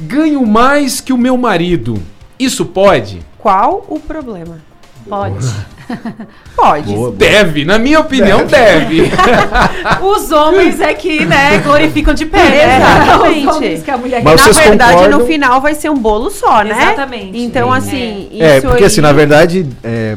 Ganho mais que o meu marido. Isso pode? Qual o problema? Pode. [LAUGHS] Pode. Boa, deve, na minha opinião, deve. deve. [LAUGHS] Os homens é que, né, glorificam de pé. Né? Exatamente. que a mulher Mas Na verdade, concordam... no final vai ser um bolo só, né? Exatamente. Então, assim. É, é porque aí... assim, na verdade. É,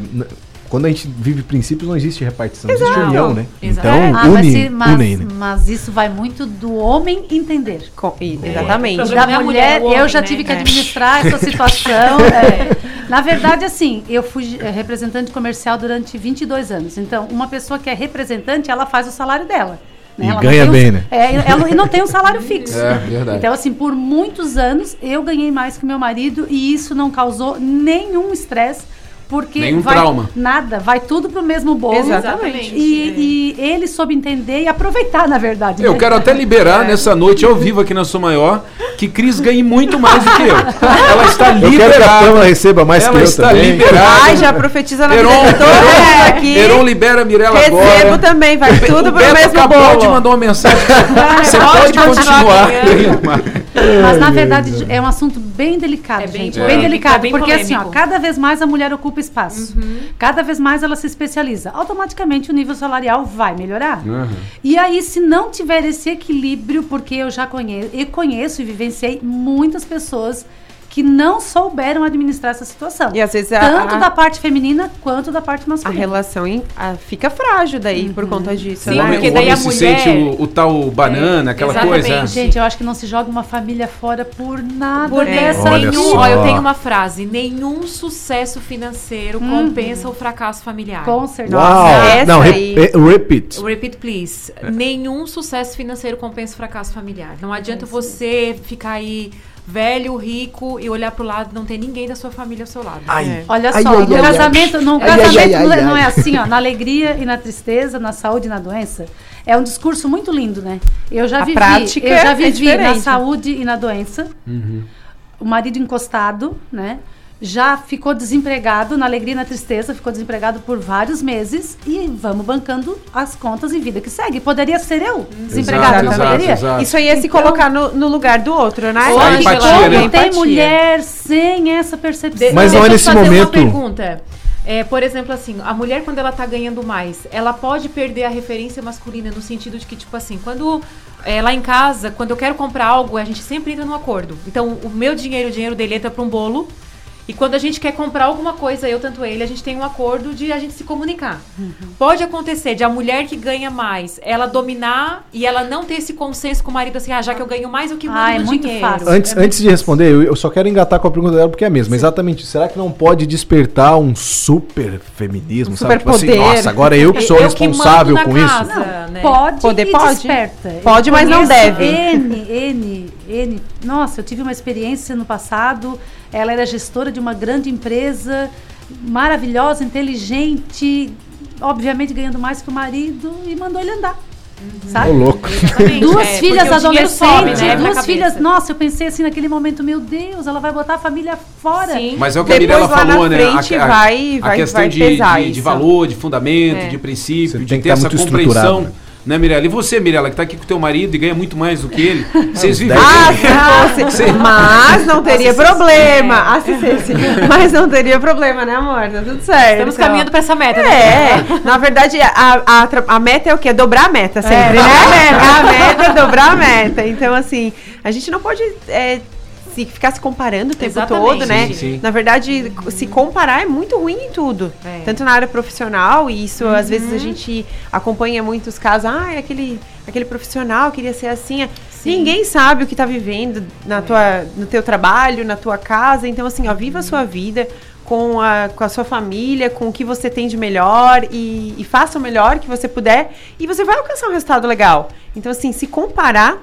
quando a gente vive princípios, não existe repartição, Exato. existe união, né? Exato. Então, ah, une, mas, une, né? mas, isso vai muito do homem entender. Com, exatamente. É. Da mulher, mulher eu já né? tive que é. administrar é. essa [LAUGHS] situação. é. Na verdade, assim, eu fui eh, representante comercial durante 22 anos. Então, uma pessoa que é representante, ela faz o salário dela. Né? E ganha bem, um, né? É, ela não tem um salário [LAUGHS] fixo. É, verdade. Então, assim, por muitos anos eu ganhei mais que meu marido e isso não causou nenhum estresse porque Nenhum vai, trauma. Nada, vai tudo pro mesmo bolo. Exatamente. E, e ele soube entender e aproveitar, na verdade. Eu né? quero até liberar é. nessa noite ao vivo aqui na Sou Maior que Cris ganhe muito mais do que eu. [LAUGHS] Ela está liberada. Eu quero que a Pamela receba mais Ela que eu está também. liberada. Ai, já profetiza na Heron, vida de mundo aqui. Heron libera a Mirella Recebo agora. Recebo também, vai tudo o pro Beto mesmo acabou bolo. de mandar uma mensagem. [LAUGHS] Você pode, continuar. [LAUGHS] Mas na verdade é um assunto bem delicado, É bem gente. polêmico, Bem é delicado. bem porque assim, ó, polêmico. cada vez mais a mulher ocupa espaço. Cada vez mais ela se especializa. Automaticamente o nível salarial vai melhorar. E aí, se não tiver esse equilíbrio, porque eu já conheço, eu conheço e vivenciei muitas pessoas que não souberam administrar essa situação. E às vezes a- Tanto a- da parte feminina quanto da parte A masculina. relação em- a- fica frágil daí por conta disso. Sim, né? porque o daí homem a se mulher- sente o, o tal banana, aquela exatamente. coisa. Gente, eu acho que não se joga uma família fora por nada Por dessa Olha nenhum, só. ó, eu tenho uma frase: nenhum sucesso financeiro compensa o fracasso familiar. Com certeza. Uau! essa Não, aí- re- re- repeat. Repeat, please. Nenhum sucesso financeiro compensa o fracasso familiar. Não adianta você ficar aí velho, rico e olhar pro lado e não ter ninguém da sua família ao seu lado. É. Olha Ai, só, ai, no ai, casamento, no Ai, casamento ai, ai, não é- ai, não é ai. assim, ó, na alegria e na tristeza, na saúde e na doença. É um discurso muito lindo, né? Eu já A vivi, prática eu já é vivi na diferente. saúde e na doença. O marido encostado, né? Já ficou desempregado na alegria e na tristeza, ficou desempregado por vários meses e vamos bancando as contas e vida que segue. Poderia ser eu desempregada, não exato, poderia? exato. Isso aí é se Então- colocar no, no lugar do outro, né? Angela, empatia, Como né? tem Empatia. mulher sem essa percepção? Mas não é Deixa eu nesse fazer momento- Uma pergunta. É, por exemplo, assim, a mulher quando ela tá ganhando mais, ela pode perder a referência masculina no sentido de que, tipo assim, quando é, lá em casa, quando eu quero comprar algo, a gente sempre entra num acordo. Então, o meu dinheiro, o dinheiro dele entra pra um bolo. E quando a gente quer comprar alguma coisa, eu tanto ele, a gente tem um acordo de a gente se comunicar. Pode acontecer de a mulher que ganha mais, ela dominar e ela não ter esse consenso com o marido assim, ah, já que eu ganho mais, eu que mando Ah, é no muito dinheiro. fácil. Antes, É muito antes de responder, eu, eu só quero engatar com a pergunta dela porque é a mesma. Exatamente. Será que não pode despertar um super feminismo? sabe? Tipo assim, superpoder. nossa, agora eu que sou Eu que responsável mando na com isso. casa. né? Pode Poder e pode. desperta. Pode, Eu mas não deve. N, N, N. Nossa, eu tive uma experiência no passado. Ela era gestora de uma grande empresa, maravilhosa, inteligente, obviamente ganhando mais que o marido e mandou ele andar. Ô, Sabe? louco. Exatamente, [LAUGHS] Duas é, filhas adolescentes, sobe, né, duas filhas. Nossa, eu pensei assim naquele momento, meu Deus, ela vai botar a família fora. Sim. Mas é o que a Depois, Mirella lá na falou, né? frente, a, a- vai- a vai- questão vai de, de, de valor, de fundamento, É. de princípio, Você de tem que ter tá essa muito compreensão. estruturado, né? Né, Mirella? E você, Mirella, que tá aqui com o teu marido e ganha muito mais do que ele, vocês vivem. Ah, se fosse. [LAUGHS] Mas não teria Assistência. problema. É. Assistência. Mas não teria problema, né, amor? Tá tudo certo. Estamos Então, caminhando pra essa meta, né? É, na verdade, a, a, a meta é o quê? Dobrar a meta sempre, né? A meta é dobrar a meta. Então, assim, a gente não pode é, se, ficar se comparando o tempo Exatamente. todo, né? Sim, sim. Na verdade, se comparar é muito ruim em tudo. É. Tanto na área profissional, e isso às vezes a gente acompanha muitos casos. Ah, é aquele, aquele profissional queria ser assim. Ninguém sabe o que está vivendo na tua, no teu trabalho, na tua casa. Então, assim, ó, viva a sua vida com a, com a sua família, com o que você tem de melhor e, e faça o melhor que você puder e você vai alcançar um resultado legal. Então, assim, se comparar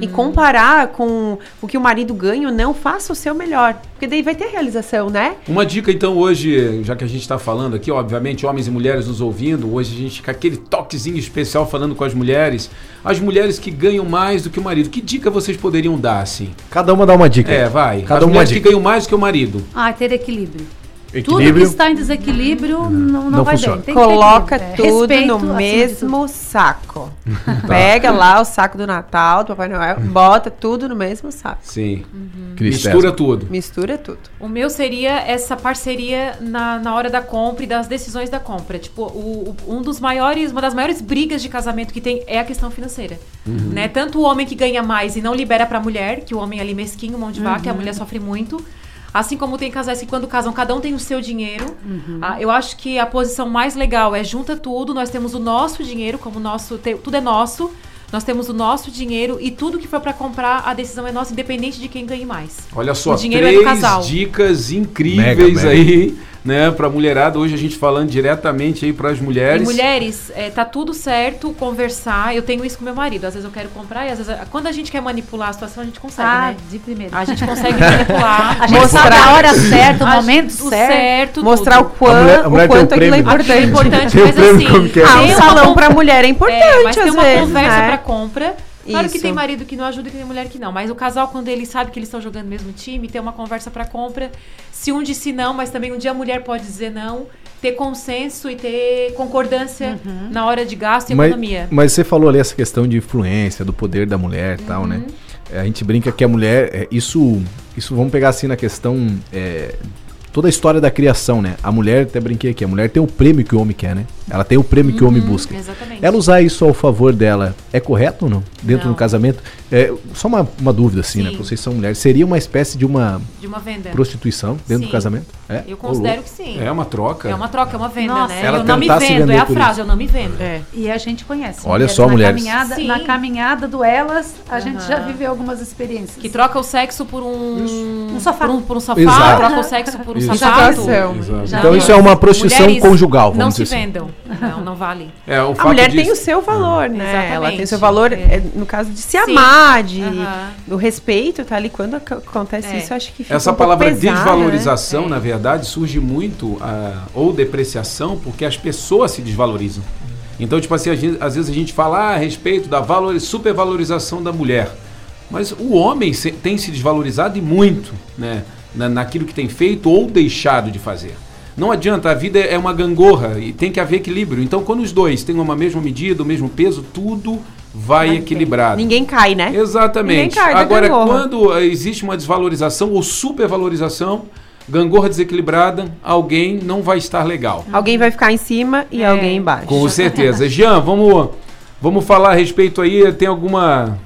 e comparar com o que o marido ganha, não faça o seu melhor. Porque daí vai ter realização, né? Uma dica, então, hoje, já que a gente está falando aqui, obviamente, homens e mulheres nos ouvindo, hoje a gente com aquele toquezinho especial falando com as mulheres, as mulheres que ganham mais do que o marido. Que dica vocês poderiam dar, assim? Cada uma dá uma dica. É, vai. Cada as uma mulheres que dica. ganham mais do que o marido. Ah, ter equilíbrio. Tudo que Equilíbrio. está em desequilíbrio não, não, Não vai funciona. bem. Ter Coloca equilíbrio. É, tudo respeito no mesmo saco. Pega lá o saco do Natal, do Papai Noel, bota tudo no mesmo saco. Sim. Cris Mistura tudo. Mistura tudo. O meu seria essa parceria na, na hora da compra e das decisões da compra. Tipo, o, o- um dos maiores, uma das maiores brigas de casamento que tem é a questão financeira. Né? Tanto o homem que ganha mais e não libera pra mulher, que o homem é ali mesquinho, mão de vaca, e a mulher sofre muito. Assim como tem casais que quando casam, cada um tem o seu dinheiro. Ah, eu acho que a posição mais legal é junta tudo, nós temos o nosso dinheiro, como nosso, te- tudo é nosso. Nós temos o nosso dinheiro e tudo que for pra comprar, a decisão é nossa, independente de quem ganhe mais. Olha só, O dinheiro é três do casal. dicas incríveis Mega, mega. Né, pra mulherada. Hoje a gente falando diretamente aí pras mulheres. E mulheres, é, tá tudo certo, conversar. Eu tenho isso com meu marido. Às vezes eu quero comprar e às vezes. Quando a gente quer manipular a situação, a gente consegue, ah, né? De primeiro. A gente consegue [LAUGHS] manipular. a gente mostrar sabe a hora [LAUGHS] certa, o momento certo. certo mostrar tudo. o, quão, mulher, o quanto aquilo é importante. É importante, [LAUGHS] mas assim. Ah, um salão pra mulher é importante. É, mas tem uma vezes, conversa né? pra compra Claro Isso. que tem marido que não ajuda e tem mulher que não. Mas o casal, quando ele sabe que eles estão jogando no mesmo time, tem uma conversa para compra. Se um disse não, mas também um dia a mulher pode dizer não, ter consenso e ter concordância uhum. na hora de gasto e mas, economia. Mas você falou ali essa questão de influência, do poder da mulher e uhum. tal, né? Uhum. É, a gente brinca que a mulher, é, isso, isso vamos pegar assim na questão é, toda a história da criação, né? A mulher, até brinquei aqui, a mulher tem o prêmio que o homem quer, né? Ela tem o prêmio uhum, que o homem uhum, busca. Exatamente. Ela usar isso ao favor dela é correto ou não? Dentro não. do casamento? É, só uma, uma dúvida, assim, né? sim. né? Vocês são mulheres. Seria uma espécie de uma, de uma venda. prostituição dentro sim. do casamento? É? Eu considero que sim. É uma troca. É uma troca, é uma venda, Nossa, né? eu não me vendo, é a frase, isso. eu não me vendo. É. E a gente conhece. Olha só, na mulheres. Caminhada, na caminhada do Elas, a uhum. gente já viveu algumas experiências. Que troca o sexo por um, um sofá. Por um, por um sofá, Exato. troca o sexo por um isso. sapato. Então isso é uma prostituição Mulheres conjugal, vamos não se assim. Não, não vale. É, a mulher tem o seu valor, né? Exatamente. Ela tem o seu valor, é. no caso de se Sim. amar, de, do respeito, tá ali. Quando acontece é. isso, acho que fica Essa um palavra pesado, desvalorização, né? na verdade, surge muito, uh, ou depreciação, porque as pessoas se desvalorizam. Então, tipo assim, gente, às vezes a gente fala ah, a respeito da valor, supervalorização da mulher. Mas o homem se, tem se desvalorizado e muito, né? Na, naquilo que tem feito ou deixado de fazer. Não adianta, a vida é uma gangorra e tem que haver equilíbrio. Então, quando os dois têm uma mesma medida, o mesmo peso, tudo vai equilibrado. Ninguém cai, né? Exatamente. Cai Agora, quando existe uma desvalorização ou supervalorização, gangorra desequilibrada, alguém não vai estar legal. Alguém vai ficar em cima e é. alguém embaixo. Com [LAUGHS] certeza. Jean, vamos, vamos falar a respeito aí. Tem alguma.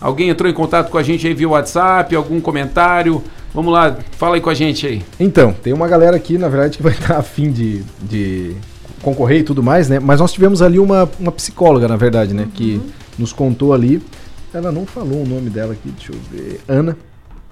Alguém entrou em contato com a gente aí via WhatsApp? Algum comentário? Vamos lá, fala aí com a gente aí. Então, tem uma galera aqui, na verdade, que vai [LAUGHS] estar afim de, de concorrer e tudo mais, né? Mas nós tivemos ali uma, uma psicóloga, na verdade, né? Uhum. Que nos contou ali. Ela não falou o nome dela aqui, deixa eu ver. Ana.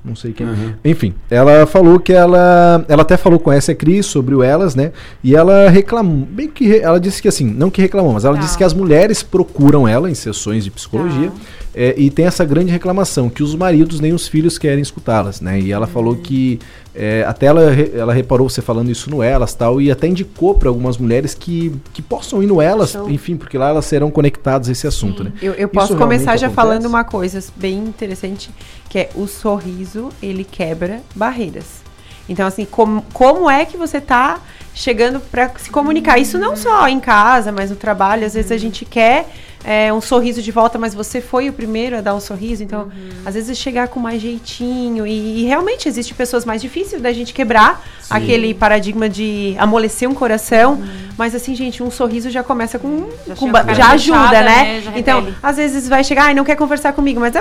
Não sei quem. Uhum. Enfim, ela falou que ela. Ela até falou com essa Cris sobre o Elas, né? E ela reclamou. Bem que. Ela disse que assim, não que reclamou, mas ela tá. disse que as mulheres procuram ela em sessões de psicologia. Tá. É, e tem essa grande reclamação, que os maridos nem os filhos querem escutá-las, né? E ela uhum. falou que é, até ela, ela reparou você falando isso no Elas tal, e até indicou para algumas mulheres que, que possam ir no Elas, Show. enfim, porque lá elas serão conectadas a esse assunto, Sim. né? Eu, eu posso começar já acontece? falando uma coisa bem interessante, que é o sorriso, ele quebra barreiras. Então, assim, com, como é que você está chegando para se comunicar? Isso não só em casa, mas no trabalho. Às vezes a gente quer é, um sorriso de volta, mas você foi o primeiro a dar um sorriso. Então, uhum. às vezes chegar com mais jeitinho. E, e realmente existe pessoas mais difíceis da gente quebrar Sim. aquele paradigma de amolecer um coração. Uhum. Mas assim, gente, um sorriso já começa com. Já, com já ajuda, né? né? Já então, às vezes vai chegar, e não quer conversar comigo, mas.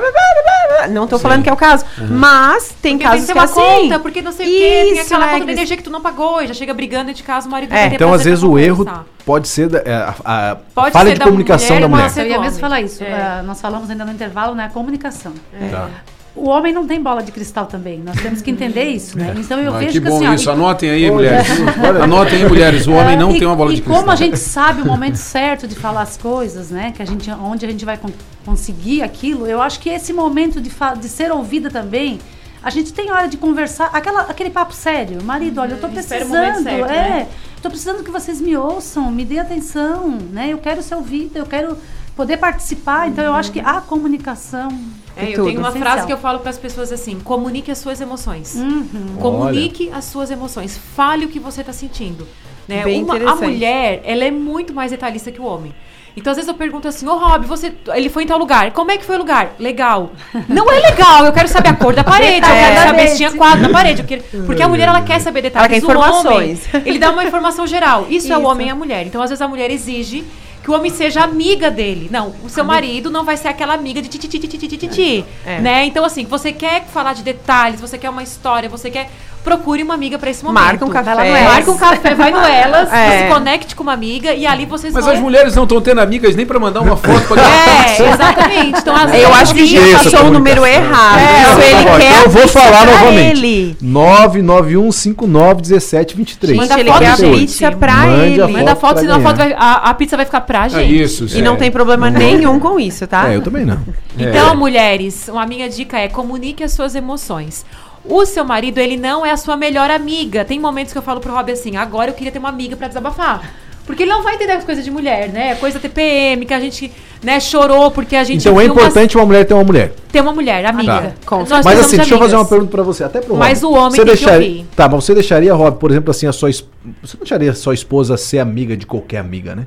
Não estou falando que é o caso. Uhum. Mas tem porque casos tem que, que assim. Conta, porque não sei o quê, tem aquela é, conta de energia que tu não pagou e já chega brigando de casa, o marido é. Então, às vezes, o erro pode ser da, é, a, a pode falha ser de da comunicação mulher, da mulher. Eu ia mesmo falar isso. É. Uh, nós falamos ainda no intervalo, né? A comunicação. É. Tá. O homem não tem bola de cristal também. Nós temos que entender isso, né? É. Então eu ah, vejo que, que bom assim, isso. Ó, Anotem aí, mulheres. [LAUGHS] Anotem aí, mulheres. O homem não e, tem uma bola de cristal. E como a gente sabe o momento certo de falar as coisas, né? Que a gente, onde a gente vai conseguir aquilo. Eu acho que esse momento de, de ser ouvida também. A gente tem hora de conversar, aquela, aquele papo sério. Marido, olha, eu tô precisando. Certo, é, né? Tô precisando que vocês me ouçam, me dê atenção, né? Eu quero ser ouvida, eu quero poder participar. Então, eu acho que a comunicação. É, eu tenho uma essencial. frase que eu falo para as pessoas assim: comunique as suas emoções. Uhum. Comunique Olha. as suas emoções. Fale o que você está sentindo. Né? Uma, a mulher, ela é muito mais detalhista que o homem. Então, às vezes eu pergunto assim, ô oh, Rob, você. Ele foi em tal lugar. Como é que foi o lugar? Legal. Não é legal, eu quero saber a cor da parede, eu quero saber se tinha quadro na parede. Quero... Porque a mulher ela quer saber detalhes. Ela quer informações. Homem, ele dá uma informação geral. Isso, Isso, é o homem e a mulher. Então, às vezes, a mulher exige que o homem seja amiga dele. Não, o seu marido não vai ser aquela amiga de titi, titi, titi, titi, é. né? Então, assim, você quer falar de detalhes, você quer uma história, você quer procure uma amiga para esse momento. Marca um café. Marca um café, vai no Elas, é. se conecte com uma amiga e ali vocês Mas vão... as mulheres não estão tendo amigas nem para mandar uma foto pra É, [LAUGHS] exatamente. Então, as Eu acho que o Gil passou o número errado. É, ele quer então eu vou falar novamente. 991591723. Manda foto a pizza pra ele. Manda foto, senão a, foto vai, a, a, pizza vai ficar pra é gente. É isso, E não tem problema nenhum com isso, tá? É, eu também não. Então, mulheres, uma minha dica é comunique as suas emoções. O seu marido, ele não é a sua melhor amiga. Tem momentos que eu falo pro Rob assim, agora eu queria ter uma amiga para desabafar. Porque ele não vai entender as coisas de mulher, né? Coisa TPM, que a gente né, chorou porque a gente. Então é importante uma... uma mulher ter uma mulher. Ter uma mulher, amiga. Tá. Mas assim, deixa eu fazer uma pergunta pra você, até pro Rob. Mas o homem você tem deixaria... que ouvir. Tá, mas você deixaria, Rob, por exemplo, assim, a sua. Você não deixaria a sua esposa ser amiga de qualquer amiga, né?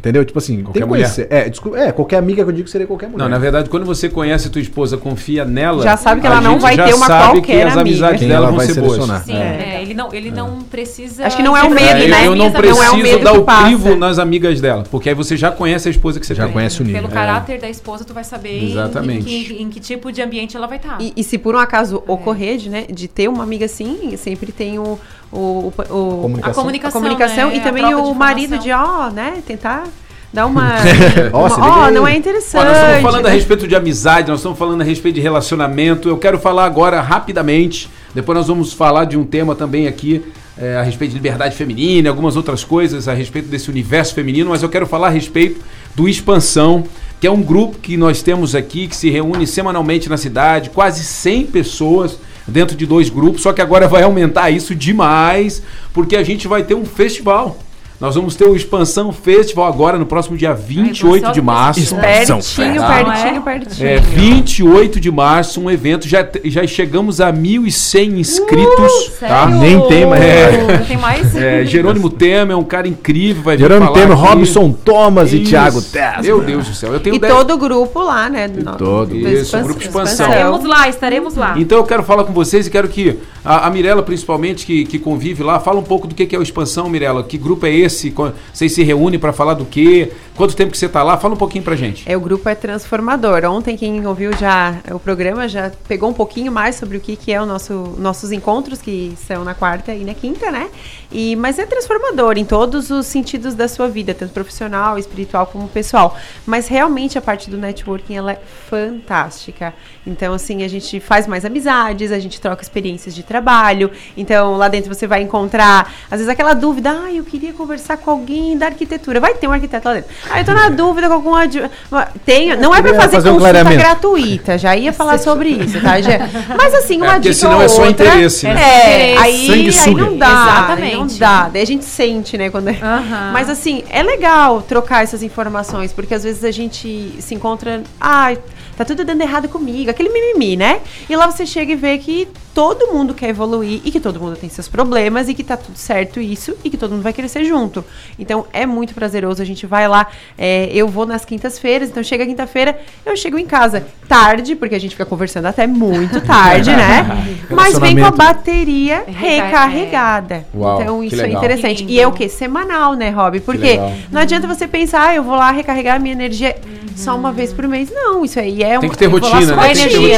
Entendeu? Tipo assim, qualquer mulher. É, desculpa, é, qualquer amiga que eu digo que seria qualquer mulher. Não, na verdade, quando você conhece a tua esposa, confia nela. Já sabe que ela não vai ter uma qualquer que as amizades dela vão ser boas. Sim, é. É, ele não, ele não precisa. Acho que não é o medo, né? Eu não preciso não é dar o crivo nas amigas dela, porque aí você já conhece a esposa que você já tem. conhece o nível. Pelo caráter da esposa, tu vai saber Exatamente. Em, que, em que tipo de ambiente ela vai estar. E, e se por um acaso ocorrer de, né, de ter uma amiga assim, sempre tem o, o, o, comunicação. a comunicação, a comunicação né? e também o marido de, ó, né, tentar Dá [LAUGHS] uma. Ó, uma, oh, não é interessante. Nós estamos falando a respeito de amizade, nós estamos falando a respeito de relacionamento. Eu quero falar agora rapidamente. Depois nós vamos falar de um tema também aqui é, a respeito de liberdade feminina, algumas outras coisas a respeito desse universo feminino, mas eu quero falar a respeito do Expansão, que é um grupo que nós temos aqui, que se reúne semanalmente na cidade, quase 100 pessoas dentro de dois grupos, só que agora vai aumentar isso demais, porque a gente vai ter um festival. Nós vamos ter o Expansão Festival agora no próximo dia 28 Ai, de março. Pertinho, pertinho, pertinho. É, 28 de março, um evento. Já, já chegamos a 1.100 inscritos. Uh, tá? Nem tem mais. É, tem mais? [LAUGHS] É, Jerônimo Temer é um cara incrível. Vai Jerônimo Temer, Robson Thomas Isso. e Thiago Tess. Meu Deus do céu. Eu tenho e dez... todo o grupo lá, né? E todo. Isso, o grupo Expansão. Estaremos lá, estaremos lá. Então eu quero falar com vocês e quero que a, a Mirella, principalmente, que, que convive lá, fala um pouco do que, que é o Expansão, Mirella. Que grupo é esse? Esse? Vocês se reúnem para falar do quê? Quanto tempo que você está lá? Fala um pouquinho pra gente. É, o grupo é transformador. Ontem quem ouviu já o programa já pegou um pouquinho mais sobre o que, que é o nosso nossos encontros que são na quarta e na quinta, né? E mas é transformador em todos os sentidos da sua vida, tanto profissional, espiritual como pessoal. Mas realmente a parte do networking ela é fantástica. Então assim, a gente faz mais amizades, a gente troca experiências de trabalho. Então lá dentro você vai encontrar às vezes aquela dúvida, ah, eu queria conversar com alguém da arquitetura. Vai ter um arquiteto lá dentro. Ah, eu tô na dúvida com algum tem, não é para fazer, fazer consulta um gratuita, já ia falar sobre isso, tá, Gê? Mas assim, uma é, dica senão é só outra, interesse, né? É, aí, aí não dá, Exatamente. não dá. Daí a gente sente, né, quando é. Mas assim, é legal trocar essas informações, porque às vezes a gente se encontra, ah, tá tudo dando errado comigo, aquele mimimi, né? E lá você chega e vê que todo mundo quer evoluir e que todo mundo tem seus problemas e que tá tudo certo isso e que todo mundo vai crescer junto. Então é muito prazeroso, a gente vai lá, é, eu vou nas quintas-feiras, então chega quinta-feira, eu chego em casa tarde, porque a gente fica conversando até muito [LAUGHS] tarde, né? Mas vem com a bateria recarregada. Uau, então isso é interessante. E é o que? Semanal, né, Rob? Porque não adianta você pensar, ah, eu vou lá recarregar a minha energia uhum. só uma vez por mês. Não, isso aí é uma... Tem que ter rotina, né? Tem que ter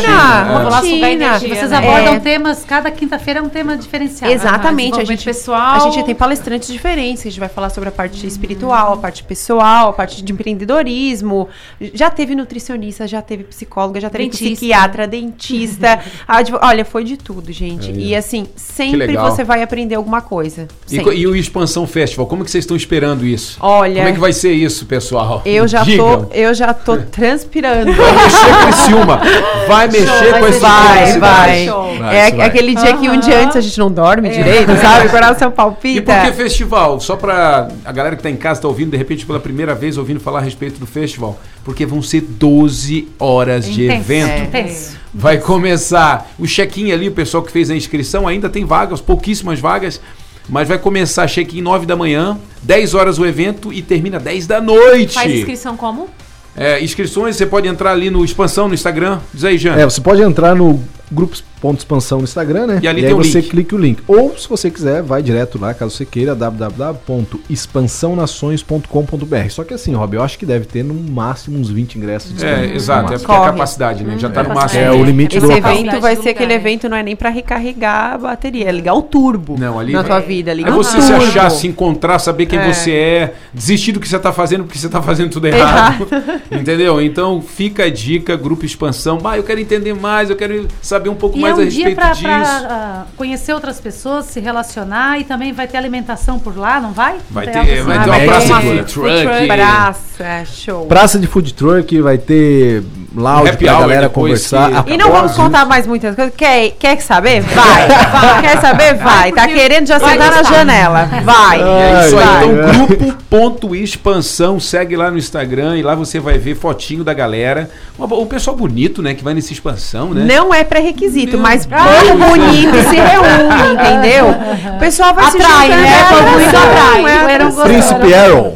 rotina. Rotina. Vocês né? abordam temas, cada quinta-feira é um tema diferenciado. Exatamente. a gente, pessoal. A gente tem palestrantes diferentes, a gente vai falar sobre a parte espiritual, a parte pessoal, a parte de empreendedorismo. Já teve nutricionista, já teve psicóloga, já teve dentista. psiquiatra, dentista. [LAUGHS] olha, foi de tudo, gente. É e assim, sempre você vai aprender alguma coisa. E, e, o Expansão Festival, como que vocês estão esperando isso? Olha. Como é que vai ser isso, pessoal? Eu já [LAUGHS] tô, eu já tô [LAUGHS] transpirando. Vai mexer com esse uma. Vai mexer Show, com esse Vai, vai. vai. É vai. aquele dia que um dia antes a gente não dorme é. direito, sabe? O coração palpita. [LAUGHS] E por que festival? Só para a galera que tá em casa, tá ouvindo, de repente pela primeira vez, ouvindo falar a respeito do festival. Porque vão ser 12 horas de evento. É. Vai começar o check-in ali, o pessoal que fez a inscrição, ainda tem vagas, pouquíssimas vagas. Mas vai começar check-in 9 da manhã, 10 horas o evento e termina 10 da noite. Faz inscrição como? É, inscrições, você pode entrar ali no Expansão, no Instagram. Diz aí, Jean. É, você pode entrar no grupo ponto expansão no Instagram, né? E ali e tem aí você link. clica o link. Ou, se você quiser, vai direto lá, caso você queira, www.expansãonações.com.br. Só que assim, Rob, eu acho que deve ter no máximo uns 20 ingressos. É, exato, é porque Corre. a capacidade, né? Já tá no É, máximo. é o limite Esse do evento vai ser aquele evento, não é nem pra recarregar a bateria, é ligar o turbo Não, ali- na tua vida. É Ligar você o se turbo. achar, se encontrar, saber quem É. você é, desistir do que você tá fazendo porque você tá fazendo tudo errado. [LAUGHS] Entendeu? Então fica a dica, grupo expansão. Bah, eu quero entender mais, eu quero saber um pouco E mais é a um dia respeito para disso. conhecer outras pessoas, se relacionar e também vai ter alimentação por lá, não vai? Vai ter, algo vai ter uma praça de food truck. Praça, é, show. Praça de food truck, vai ter Happy pra hour galera conversar. que- E não vamos contar mais muitas coisas. Quer, quer saber? Vai. [LAUGHS] vai. Quer saber? Vai. Tá querendo já sentar na janela. Vai. É isso aí, Vai, então é. grupo.expansão, segue lá no Instagram e lá você vai ver fotinho da galera. O pessoal bonito, né, que vai nessa expansão, né? Não é pré-requisito, Meu mas povo bonito se reúne, entendeu? O pessoal vai Atrai, se né? é Povo bonito atrai. é Era um atração. Príncipe Aaron.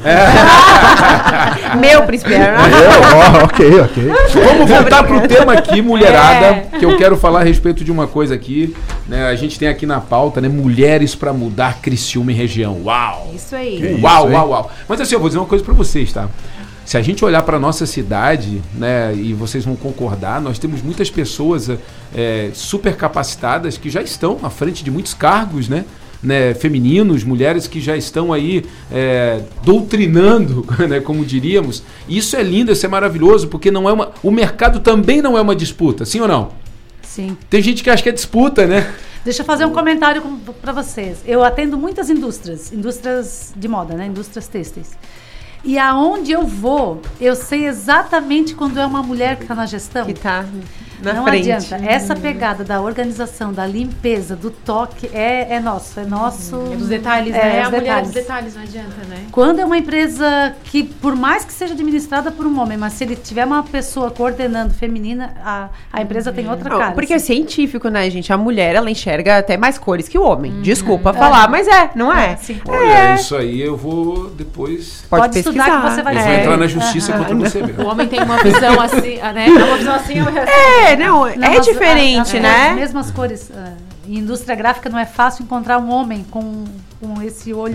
Meu príncipe Aaron. É, ó, ok, ok. [LAUGHS] Vamos voltar pro tema aqui, mulherada, [LAUGHS] É. que eu quero falar a respeito de uma coisa aqui. Né? A gente tem aqui na pauta, né? Mulheres pra mudar Criciúma e região. Uau! Isso aí. Que uau, isso, uau, uau. Mas assim, eu vou dizer uma coisa pra vocês, tá? Se a gente olhar pra nossa cidade, né, e vocês vão concordar, nós temos muitas pessoas é, super capacitadas que já estão à frente de muitos cargos, né? Né, femininos, mulheres que já estão aí é, doutrinando, [LAUGHS] né, como diríamos. Isso é lindo, isso é maravilhoso, porque não é uma, o mercado também não é uma disputa, sim ou não? Sim. Tem gente que acha que é disputa, né? Deixa eu fazer um comentário para vocês. Eu atendo muitas indústrias, indústrias de moda, né? Indústrias têxteis. E aonde eu vou, eu sei exatamente quando é uma mulher que está na gestão. Que tá na não frente. adianta. Essa pegada da organização, da limpeza, do toque é, é nosso, é nosso. É dos detalhes, é, né? os a mulher detalhes. dos detalhes, não adianta, né? Quando é uma empresa que, por mais que seja administrada por um homem, mas se ele tiver uma pessoa coordenando feminina, a, a empresa tem outra Não, cara. porque é assim. científico, né, gente? A mulher, ela enxerga até mais cores que o homem. Desculpa falar, mas é, não é? É, sim. Olha, isso aí eu vou depois. Pode, Pode estudar pesquisar. que você vai Eu É. vou É. entrar na justiça contra você O mesmo. homem tem uma visão assim, né? Uma visão assim, eu É, não, Não, é mas diferente, a- a- né? As mesmas cores. ah, em indústria gráfica não é fácil encontrar um homem com, com esse olho.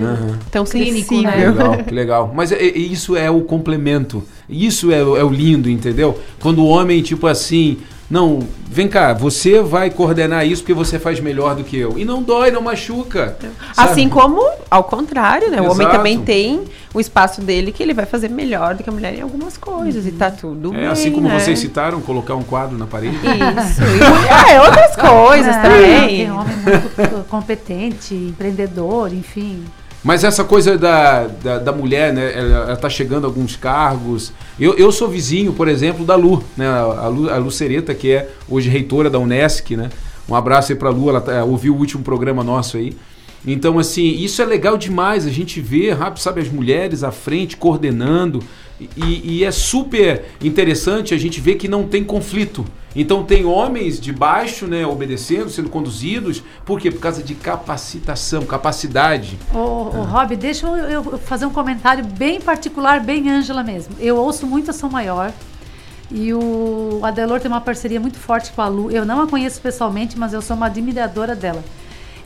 Tão Clínico, clínico, né? Legal, que legal. Mas é- é- isso é o complemento. Isso é, é o lindo, entendeu? Quando o homem, tipo assim, não, vem cá, você vai coordenar isso porque você faz melhor do que eu. E não dói, não machuca. sabe? Assim como, ao contrário, né? O homem Exato. também tem o espaço dele que ele vai fazer melhor do que a mulher em algumas coisas. E tá tudo É bem, assim como né? vocês citaram, colocar um quadro na parede. Isso. E é outras coisas Não, também. Tem homem muito competente, empreendedor, enfim. Mas essa coisa da, da, da mulher, né? Ela, ela tá chegando a alguns cargos. Eu, eu sou vizinho, por exemplo, da Lu, né? A Lu, a Lu que é hoje reitora da Unesc, né? Um abraço aí pra Lu, ela tá- ouviu o último programa nosso aí. Então, assim, isso é legal demais. A gente vê, sabe, as mulheres à frente, coordenando. E, e é super interessante a gente ver que não tem conflito. Então tem homens de baixo, né, obedecendo, sendo conduzidos. Por quê? Por causa de capacitação, capacidade. Ô, ô, Rob, deixa eu, eu fazer um comentário bem particular, bem Ângela mesmo. Eu ouço muito a Som Maior. E o Adelor tem uma parceria muito forte com a Lu. Eu não a conheço pessoalmente, mas eu sou uma admiradora dela.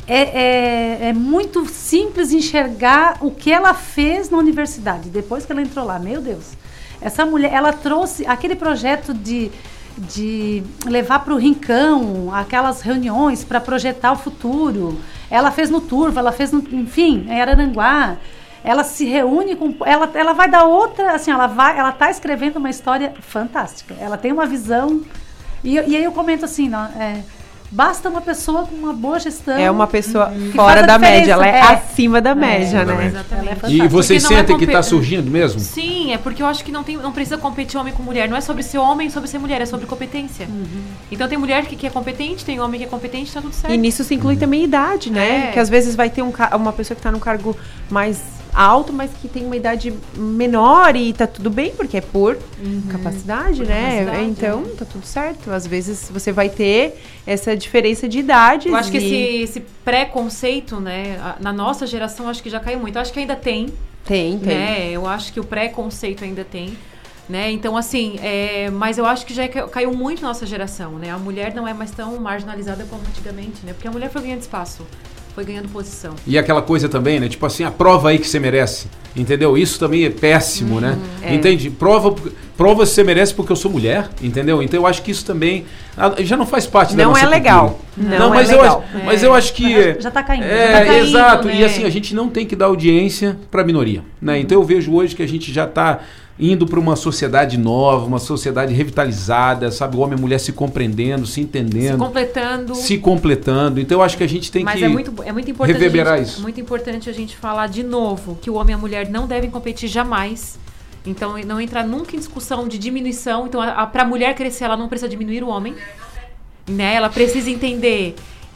É, é, é muito simples enxergar o que ela fez na universidade, depois que ela entrou lá. Meu Deus. Essa mulher, ela trouxe aquele projeto de, de levar para o Rincão aquelas reuniões para projetar o futuro. Ela fez no Turva, ela fez no, enfim, em Araranguá. Ela se reúne com, ela, ela vai dar outra, assim, ela vai, ela tá escrevendo uma história fantástica. Ela tem uma visão e, e aí eu comento assim, não, é, basta uma pessoa com uma boa gestão. É uma pessoa que fora da diferença. média, ela é, É. acima da média, né? Ela é Exatamente. E vocês é sentem que está surgindo mesmo? Sim, é porque eu acho que não, tem, não precisa competir homem com mulher. Não é sobre ser homem, sobre ser mulher, é sobre competência. Então tem mulher que, que é competente, tem homem que é competente, tá tudo certo. E nisso se inclui também idade, né? É. Que às vezes vai ter um, uma pessoa que está num cargo mais alto, mas que tem uma idade menor e tá tudo bem, porque é por capacidade, né? capacidade, então, tá tudo certo. Às vezes você vai ter essa diferença de idade. Eu acho que esse, esse preconceito, né, na nossa geração, acho que já caiu muito. Eu acho que ainda tem, Tem, tem. né? Eu acho que o preconceito ainda tem. Né? Então, assim, é, mas eu acho que já caiu muito nossa geração, né? A mulher não é mais tão marginalizada como antigamente, né? Porque a mulher foi ganhando espaço, foi ganhando posição. E aquela coisa também, né? Tipo assim, a prova aí que você merece. Entendeu? Isso também é péssimo, né? Uhum. É. Entende? Prova, prova se você merece porque eu sou mulher, entendeu? Então eu acho que isso também ah, já não faz parte não da nossa é legal. Não, não é mas, legal. Eu acho, mas eu acho que. Já está caindo. É, tá caindo, exato. Né? E assim, a gente não tem que dar audiência para a minoria. Né? Então eu vejo hoje que a gente já está indo para uma sociedade nova, uma sociedade revitalizada, sabe? O homem e a mulher se compreendendo, se entendendo. Se completando. Se completando. Então eu acho que a gente tem Mas que é muito, é muito importante reverberar gente, isso. É muito importante a gente falar de novo que o homem e a mulher não devem competir jamais. Então não entrar nunca em discussão de diminuição. Então para a mulher crescer, ela não precisa diminuir o homem. Né? Ela precisa entender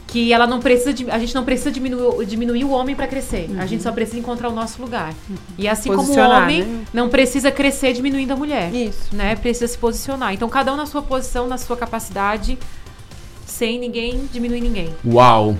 que ela não precisa de, a gente não precisa diminuir, diminuir o homem para crescer. Uhum. A gente só precisa encontrar o nosso lugar. Uhum. E assim como o homem né? não precisa crescer diminuindo a mulher. Isso. Né? Precisa se posicionar. Então cada um na sua posição, na sua capacidade, sem ninguém diminuir ninguém. Uau.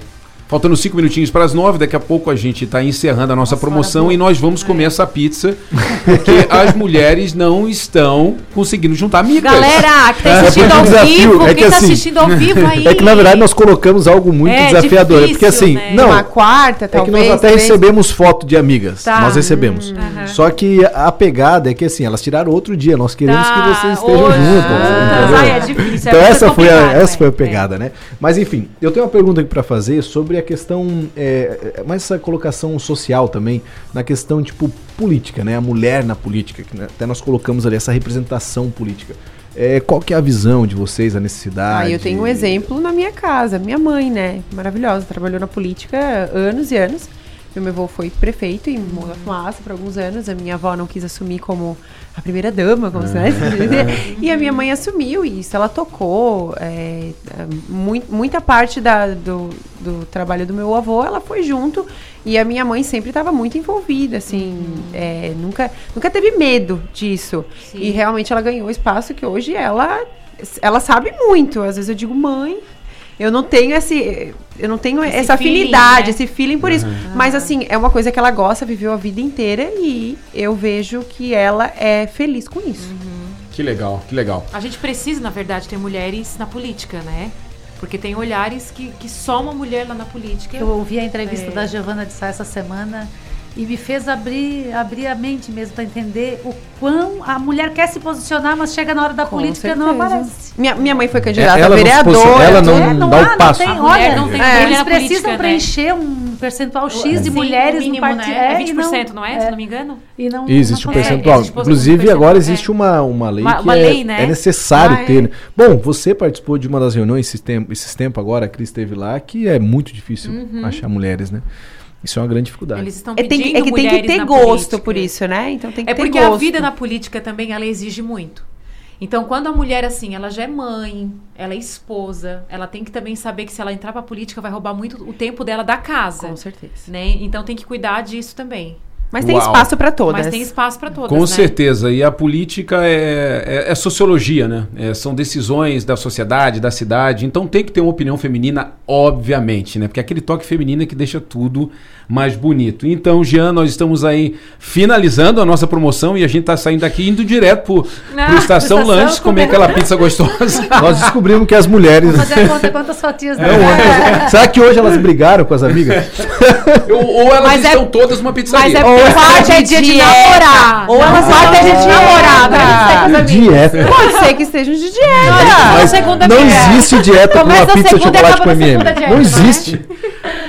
Faltando cinco minutinhos para as nove, daqui a pouco a gente está encerrando a nossa, nossa promoção e nós vamos comer essa pizza, porque [LAUGHS] as mulheres não estão conseguindo juntar amigas. Galera, que está é, assistindo é, ao desafio, vivo, é quem está assim, assistindo ao vivo [LAUGHS] aí? É que na verdade nós colocamos algo muito é, desafiador, difícil, porque assim, né? não, uma quarta, talvez. É que nós até três... recebemos foto de amigas, tá. nós recebemos. Hum, Só que a pegada é que assim, elas tiraram outro dia, nós queremos tá. que vocês estejam Hoje. juntas. Ah, é difícil, então essa foi a, essa foi a pegada, né? Mas enfim, eu tenho uma pergunta aqui para fazer sobre a questão, é, é, mais essa colocação social também, na questão, tipo, política, né? A mulher na política, que né? até nós colocamos ali essa representação política. É, qual que é a visão de vocês, a necessidade? Ah, eu tenho um exemplo na minha casa, minha mãe, né? Maravilhosa, trabalhou na política anos e anos. Meu avô foi prefeito em Morro da Fumaça por alguns anos. A minha avó não quis assumir como a primeira dama, como se é. E a minha mãe assumiu isso. Ela tocou é, muita parte da, do, do trabalho do meu avô, ela foi junto. E a minha mãe sempre estava muito envolvida, assim, uhum. é, nunca, nunca teve medo disso. Sim. E realmente ela ganhou espaço que hoje ela, ela sabe muito. Às vezes eu digo, mãe, eu não tenho esse. Eu não tenho esse essa feeling, afinidade, né? esse feeling por uhum. isso. Mas assim, é uma coisa que ela gosta, viveu a vida inteira e eu vejo que ela é feliz com isso. Uhum. Que legal, que legal. A gente precisa, na verdade, ter mulheres na política, né? Porque tem olhares que, que só uma mulher lá na política. Eu ouvi a entrevista é. da Giovana de Sá essa semana e me fez abrir, abrir a mente mesmo para entender o quão a mulher quer se posicionar, mas chega na hora da Com política certeza. não aparece. Minha, minha mãe foi candidata ela a vereadora. Ela não, é, não, dá o passo. Não tem, olha, não tem é, eles precisam política, né? preencher né? um percentual X de Sim, mulheres mínimo, no partido. Né? É 20%, não, não é? é? Se não me engano. E não, existe um percentual. Inclusive, agora existe uma, uma lei uma, que uma é, lei, né? é necessário ah, ter. Né? Bom, você participou de uma das reuniões esses tempos agora, a Cris esteve lá, que é muito difícil uhum. achar mulheres, né? Isso é uma grande dificuldade. Eles estão pedindo é, tem, é que tem que ter gosto política. por isso, né? Então tem que é ter porque gosto. a vida na política também ela exige muito. Então, quando a mulher, assim, ela já é mãe, ela é esposa, ela tem que também saber que se ela entrar pra política, vai roubar muito o tempo dela da casa. Com certeza. Né? Então, tem que cuidar disso também. Mas tem Uau. espaço para todas. Mas tem espaço para todas. Com né? certeza. E a política é, é, é sociologia, né? É, são decisões da sociedade, da cidade. Então tem que ter uma opinião feminina, obviamente, né? Porque é aquele toque feminino é que deixa tudo mais bonito. Então, Jean, nós estamos aí finalizando a nossa promoção e a gente está saindo daqui indo direto pro, ah, pro Estação Lanches comer aquela pizza gostosa. [LAUGHS] nós descobrimos que as mulheres. Vamos fazer a conta quantas fatias é, é. Será que hoje elas brigaram com as amigas? [LAUGHS] ou, ou elas mas é estão é, todas numa pizzaria. Mas é ou quarta é dia de namorar. Ou elas quarta é dia de namorada. Dieta. Pode ser que estejam de dieta. Mas não existe dieta com uma pizza de chocolate com MM. Não existe.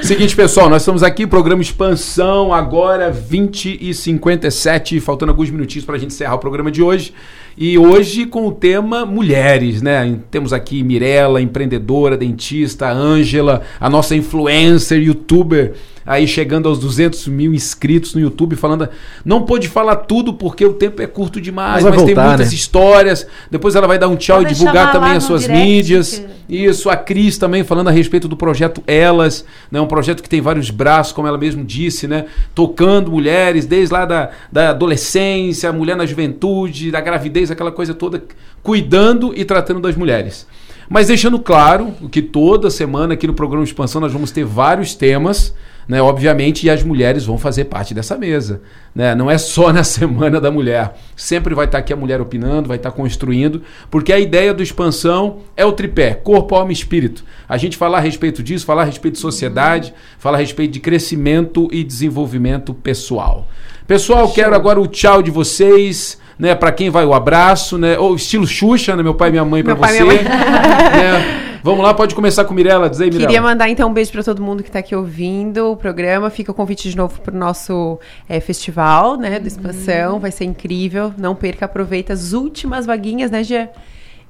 Seguinte, pessoal, nós estamos aqui, programa Expansão, agora 20 e 57, faltando alguns minutinhos para a gente encerrar o programa de hoje. E hoje com o tema mulheres, né? Temos aqui Mirella, empreendedora, dentista, Ângela, a nossa influencer, youtuber aí chegando aos 200 mil inscritos no YouTube, falando. Não pôde falar tudo porque o tempo é curto demais, mas, mas voltar, tem muitas né? histórias. Depois ela vai dar um tchau Pode e divulgar também as suas direct, mídias. Que... Isso, a Cris também falando a respeito do projeto Elas, né? Um projeto que tem vários braços, como ela mesmo disse, né? Tocando mulheres, desde lá da, da adolescência, mulher na juventude, da gravidez, aquela coisa toda, cuidando e tratando das mulheres. Mas deixando claro que toda semana aqui no programa de expansão nós vamos ter vários temas né? Obviamente, e as mulheres vão fazer parte dessa mesa. Né? Não é só na [LAUGHS] Semana da Mulher. Sempre vai estar aqui a mulher opinando, vai estar construindo, porque a ideia do expansão é o tripé: corpo, alma e espírito. A gente falar a respeito disso, falar a respeito de sociedade, falar a respeito de crescimento e desenvolvimento pessoal. Pessoal, quero agora o tchau de vocês né? Para quem vai o abraço, né? Ou estilo Xuxa, né? Meu pai e minha mãe para você. né? [LAUGHS] Vamos lá, pode começar com Mirella, diz aí, Mirella. Queria mandar então um beijo para todo mundo que está aqui ouvindo o programa. Fica o convite de novo para o nosso é, festival, né, do Expansão. Vai ser incrível. Não perca, aproveita as últimas vaguinhas, né, Jean?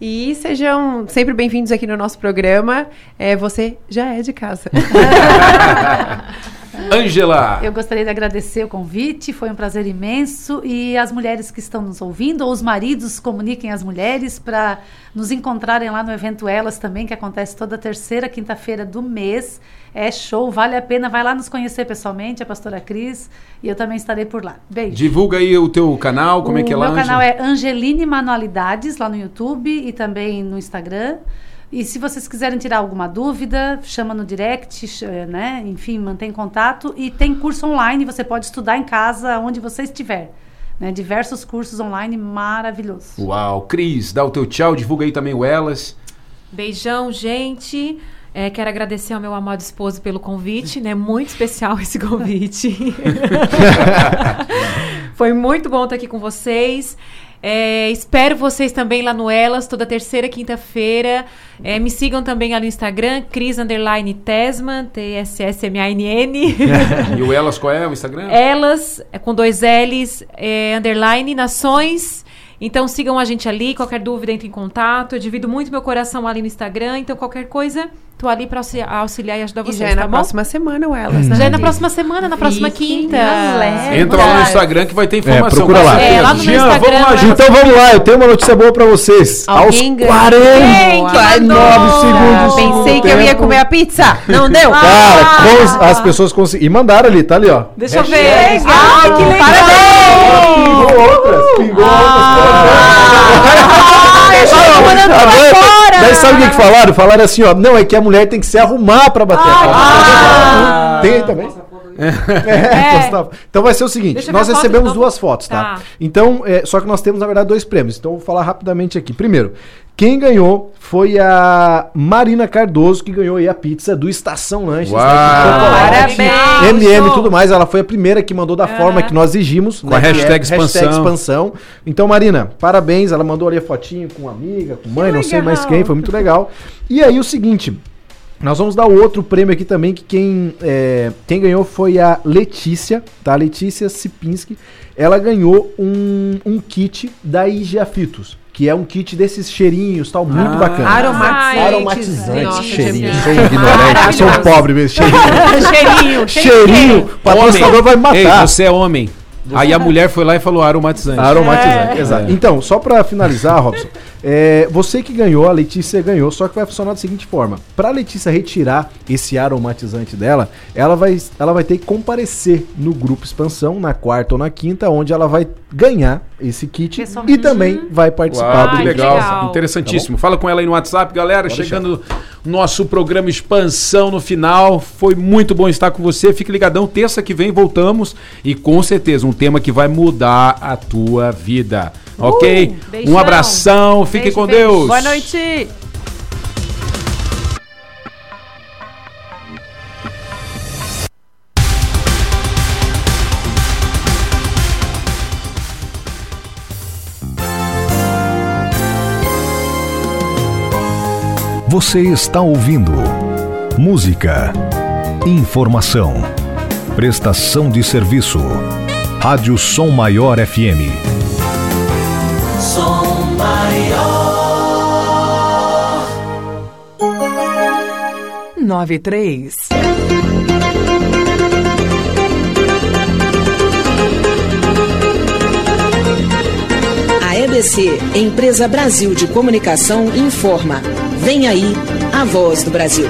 E sejam sempre bem-vindos aqui no nosso programa. É, você já é de casa. [LAUGHS] Ângela! Eu gostaria de agradecer o convite, foi um prazer imenso. E as mulheres que estão nos ouvindo, ou os maridos, comuniquem as mulheres para nos encontrarem lá no evento Elas também, que acontece toda terceira quinta-feira do mês. É show, vale a pena. Vai lá nos conhecer pessoalmente, a pastora Cris, e eu também estarei por lá. Beijo. Divulga aí o teu canal, como o é que é lá? O meu canal é Angeline Manualidades, lá no YouTube e também no Instagram. E se vocês quiserem tirar alguma dúvida, chama no direct, né? Enfim, mantém contato. E tem curso online, você pode estudar em casa, onde você estiver. Né? Diversos cursos online maravilhosos. Uau! Cris, dá o teu tchau, divulga aí também o Elas. Beijão, gente. É, quero agradecer ao meu amado esposo pelo convite, né? Muito especial esse convite. [LAUGHS] [LAUGHS] Foi muito bom estar aqui com vocês. É, espero vocês também lá no Elas, toda terceira quinta-feira. É, me sigam também lá no Instagram, Cris Underline Tesman, T-S-S-M-A-N-N. [LAUGHS] e o Elas qual é o Instagram? Elas, é com dois L's, é, underline, Nações. Então sigam a gente ali, qualquer dúvida entre em contato. Eu divido muito meu coração ali no Instagram, então qualquer coisa Tô ali para auxiliar e ajudar vocês, e já é na tá próxima semana o Elas, né? Já é na próxima semana, na próxima quinta. Entra lá no Instagram que vai ter informação. É, procura lá. É, lá no Jean, Instagram. Vamos lá, então vamos lá, eu tenho uma notícia boa para vocês. Alguém Aos 49 segundos. Pensei que eu ia comer a pizza. Não deu? Cara, ah. as pessoas conseguiram. E mandaram ali, tá ali, ó. Deixa eu ver. Ai, que legal. Parabéns. Pingou outras, pingou outras. Daí sabe o que, que falaram? Falaram assim, ó. Não, é que a mulher tem que se arrumar pra bater ah, a palma. Tem também? É. É. Então vai ser o seguinte: nós recebemos foto, duas fotos, tá? tá. Então, é, só que nós temos, na verdade, dois prêmios. Então, vou falar rapidamente aqui. Primeiro, quem ganhou foi a Marina Cardoso, que ganhou aí a pizza do Estação Lanches. Né, Parabéns! MM e tudo mais. Ela foi a primeira que mandou da forma que nós exigimos. Com né, a hashtag, é, expansão. hashtag expansão. Então, Marina, parabéns. Ela mandou ali a fotinho com amiga, com mãe, que não legal. sei mais quem. Foi muito legal. E aí, o seguinte. Nós vamos dar outro prêmio aqui também, que quem, é, quem ganhou foi a Letícia, tá? Letícia Sipinski. Ela ganhou um, um kit da Igiafitos que é um kit desses cheirinhos, tal, muito ah, bacana. Aromatizante. Aromatizante, cheirinho. Sou ignorante, sou pobre mesmo. Cheirinho. [LAUGHS] cheirinho. Cheirinho. O patrocinador vai matar. Ei, você é homem. Aí a mulher foi lá e falou aromatizante. Aromatizante, é. exato. É. Então, só para finalizar, Robson, é, você que ganhou, a Letícia ganhou, só que vai funcionar da seguinte forma: para a Letícia retirar esse aromatizante dela, ela vai, ela vai ter que comparecer no grupo expansão na quarta ou na quinta, onde ela vai ganhar esse kit e também vai participar Uau, do legal. legal. Interessantíssimo. Tá Fala com ela aí no WhatsApp, galera. Pode chegando deixar. nosso programa Expansão no final. Foi muito bom estar com você. Fique ligadão. Terça que vem voltamos e com certeza um tema que vai mudar a tua vida. Uh, ok? Beijão. Um abração. Fique beijo, com beijo. Deus. Boa noite. Você está ouvindo música, informação, prestação de serviço. Rádio Som Maior FM. Maior. 93. A EBC, Empresa Brasil de Comunicação, informa Vem aí a voz do Brasil.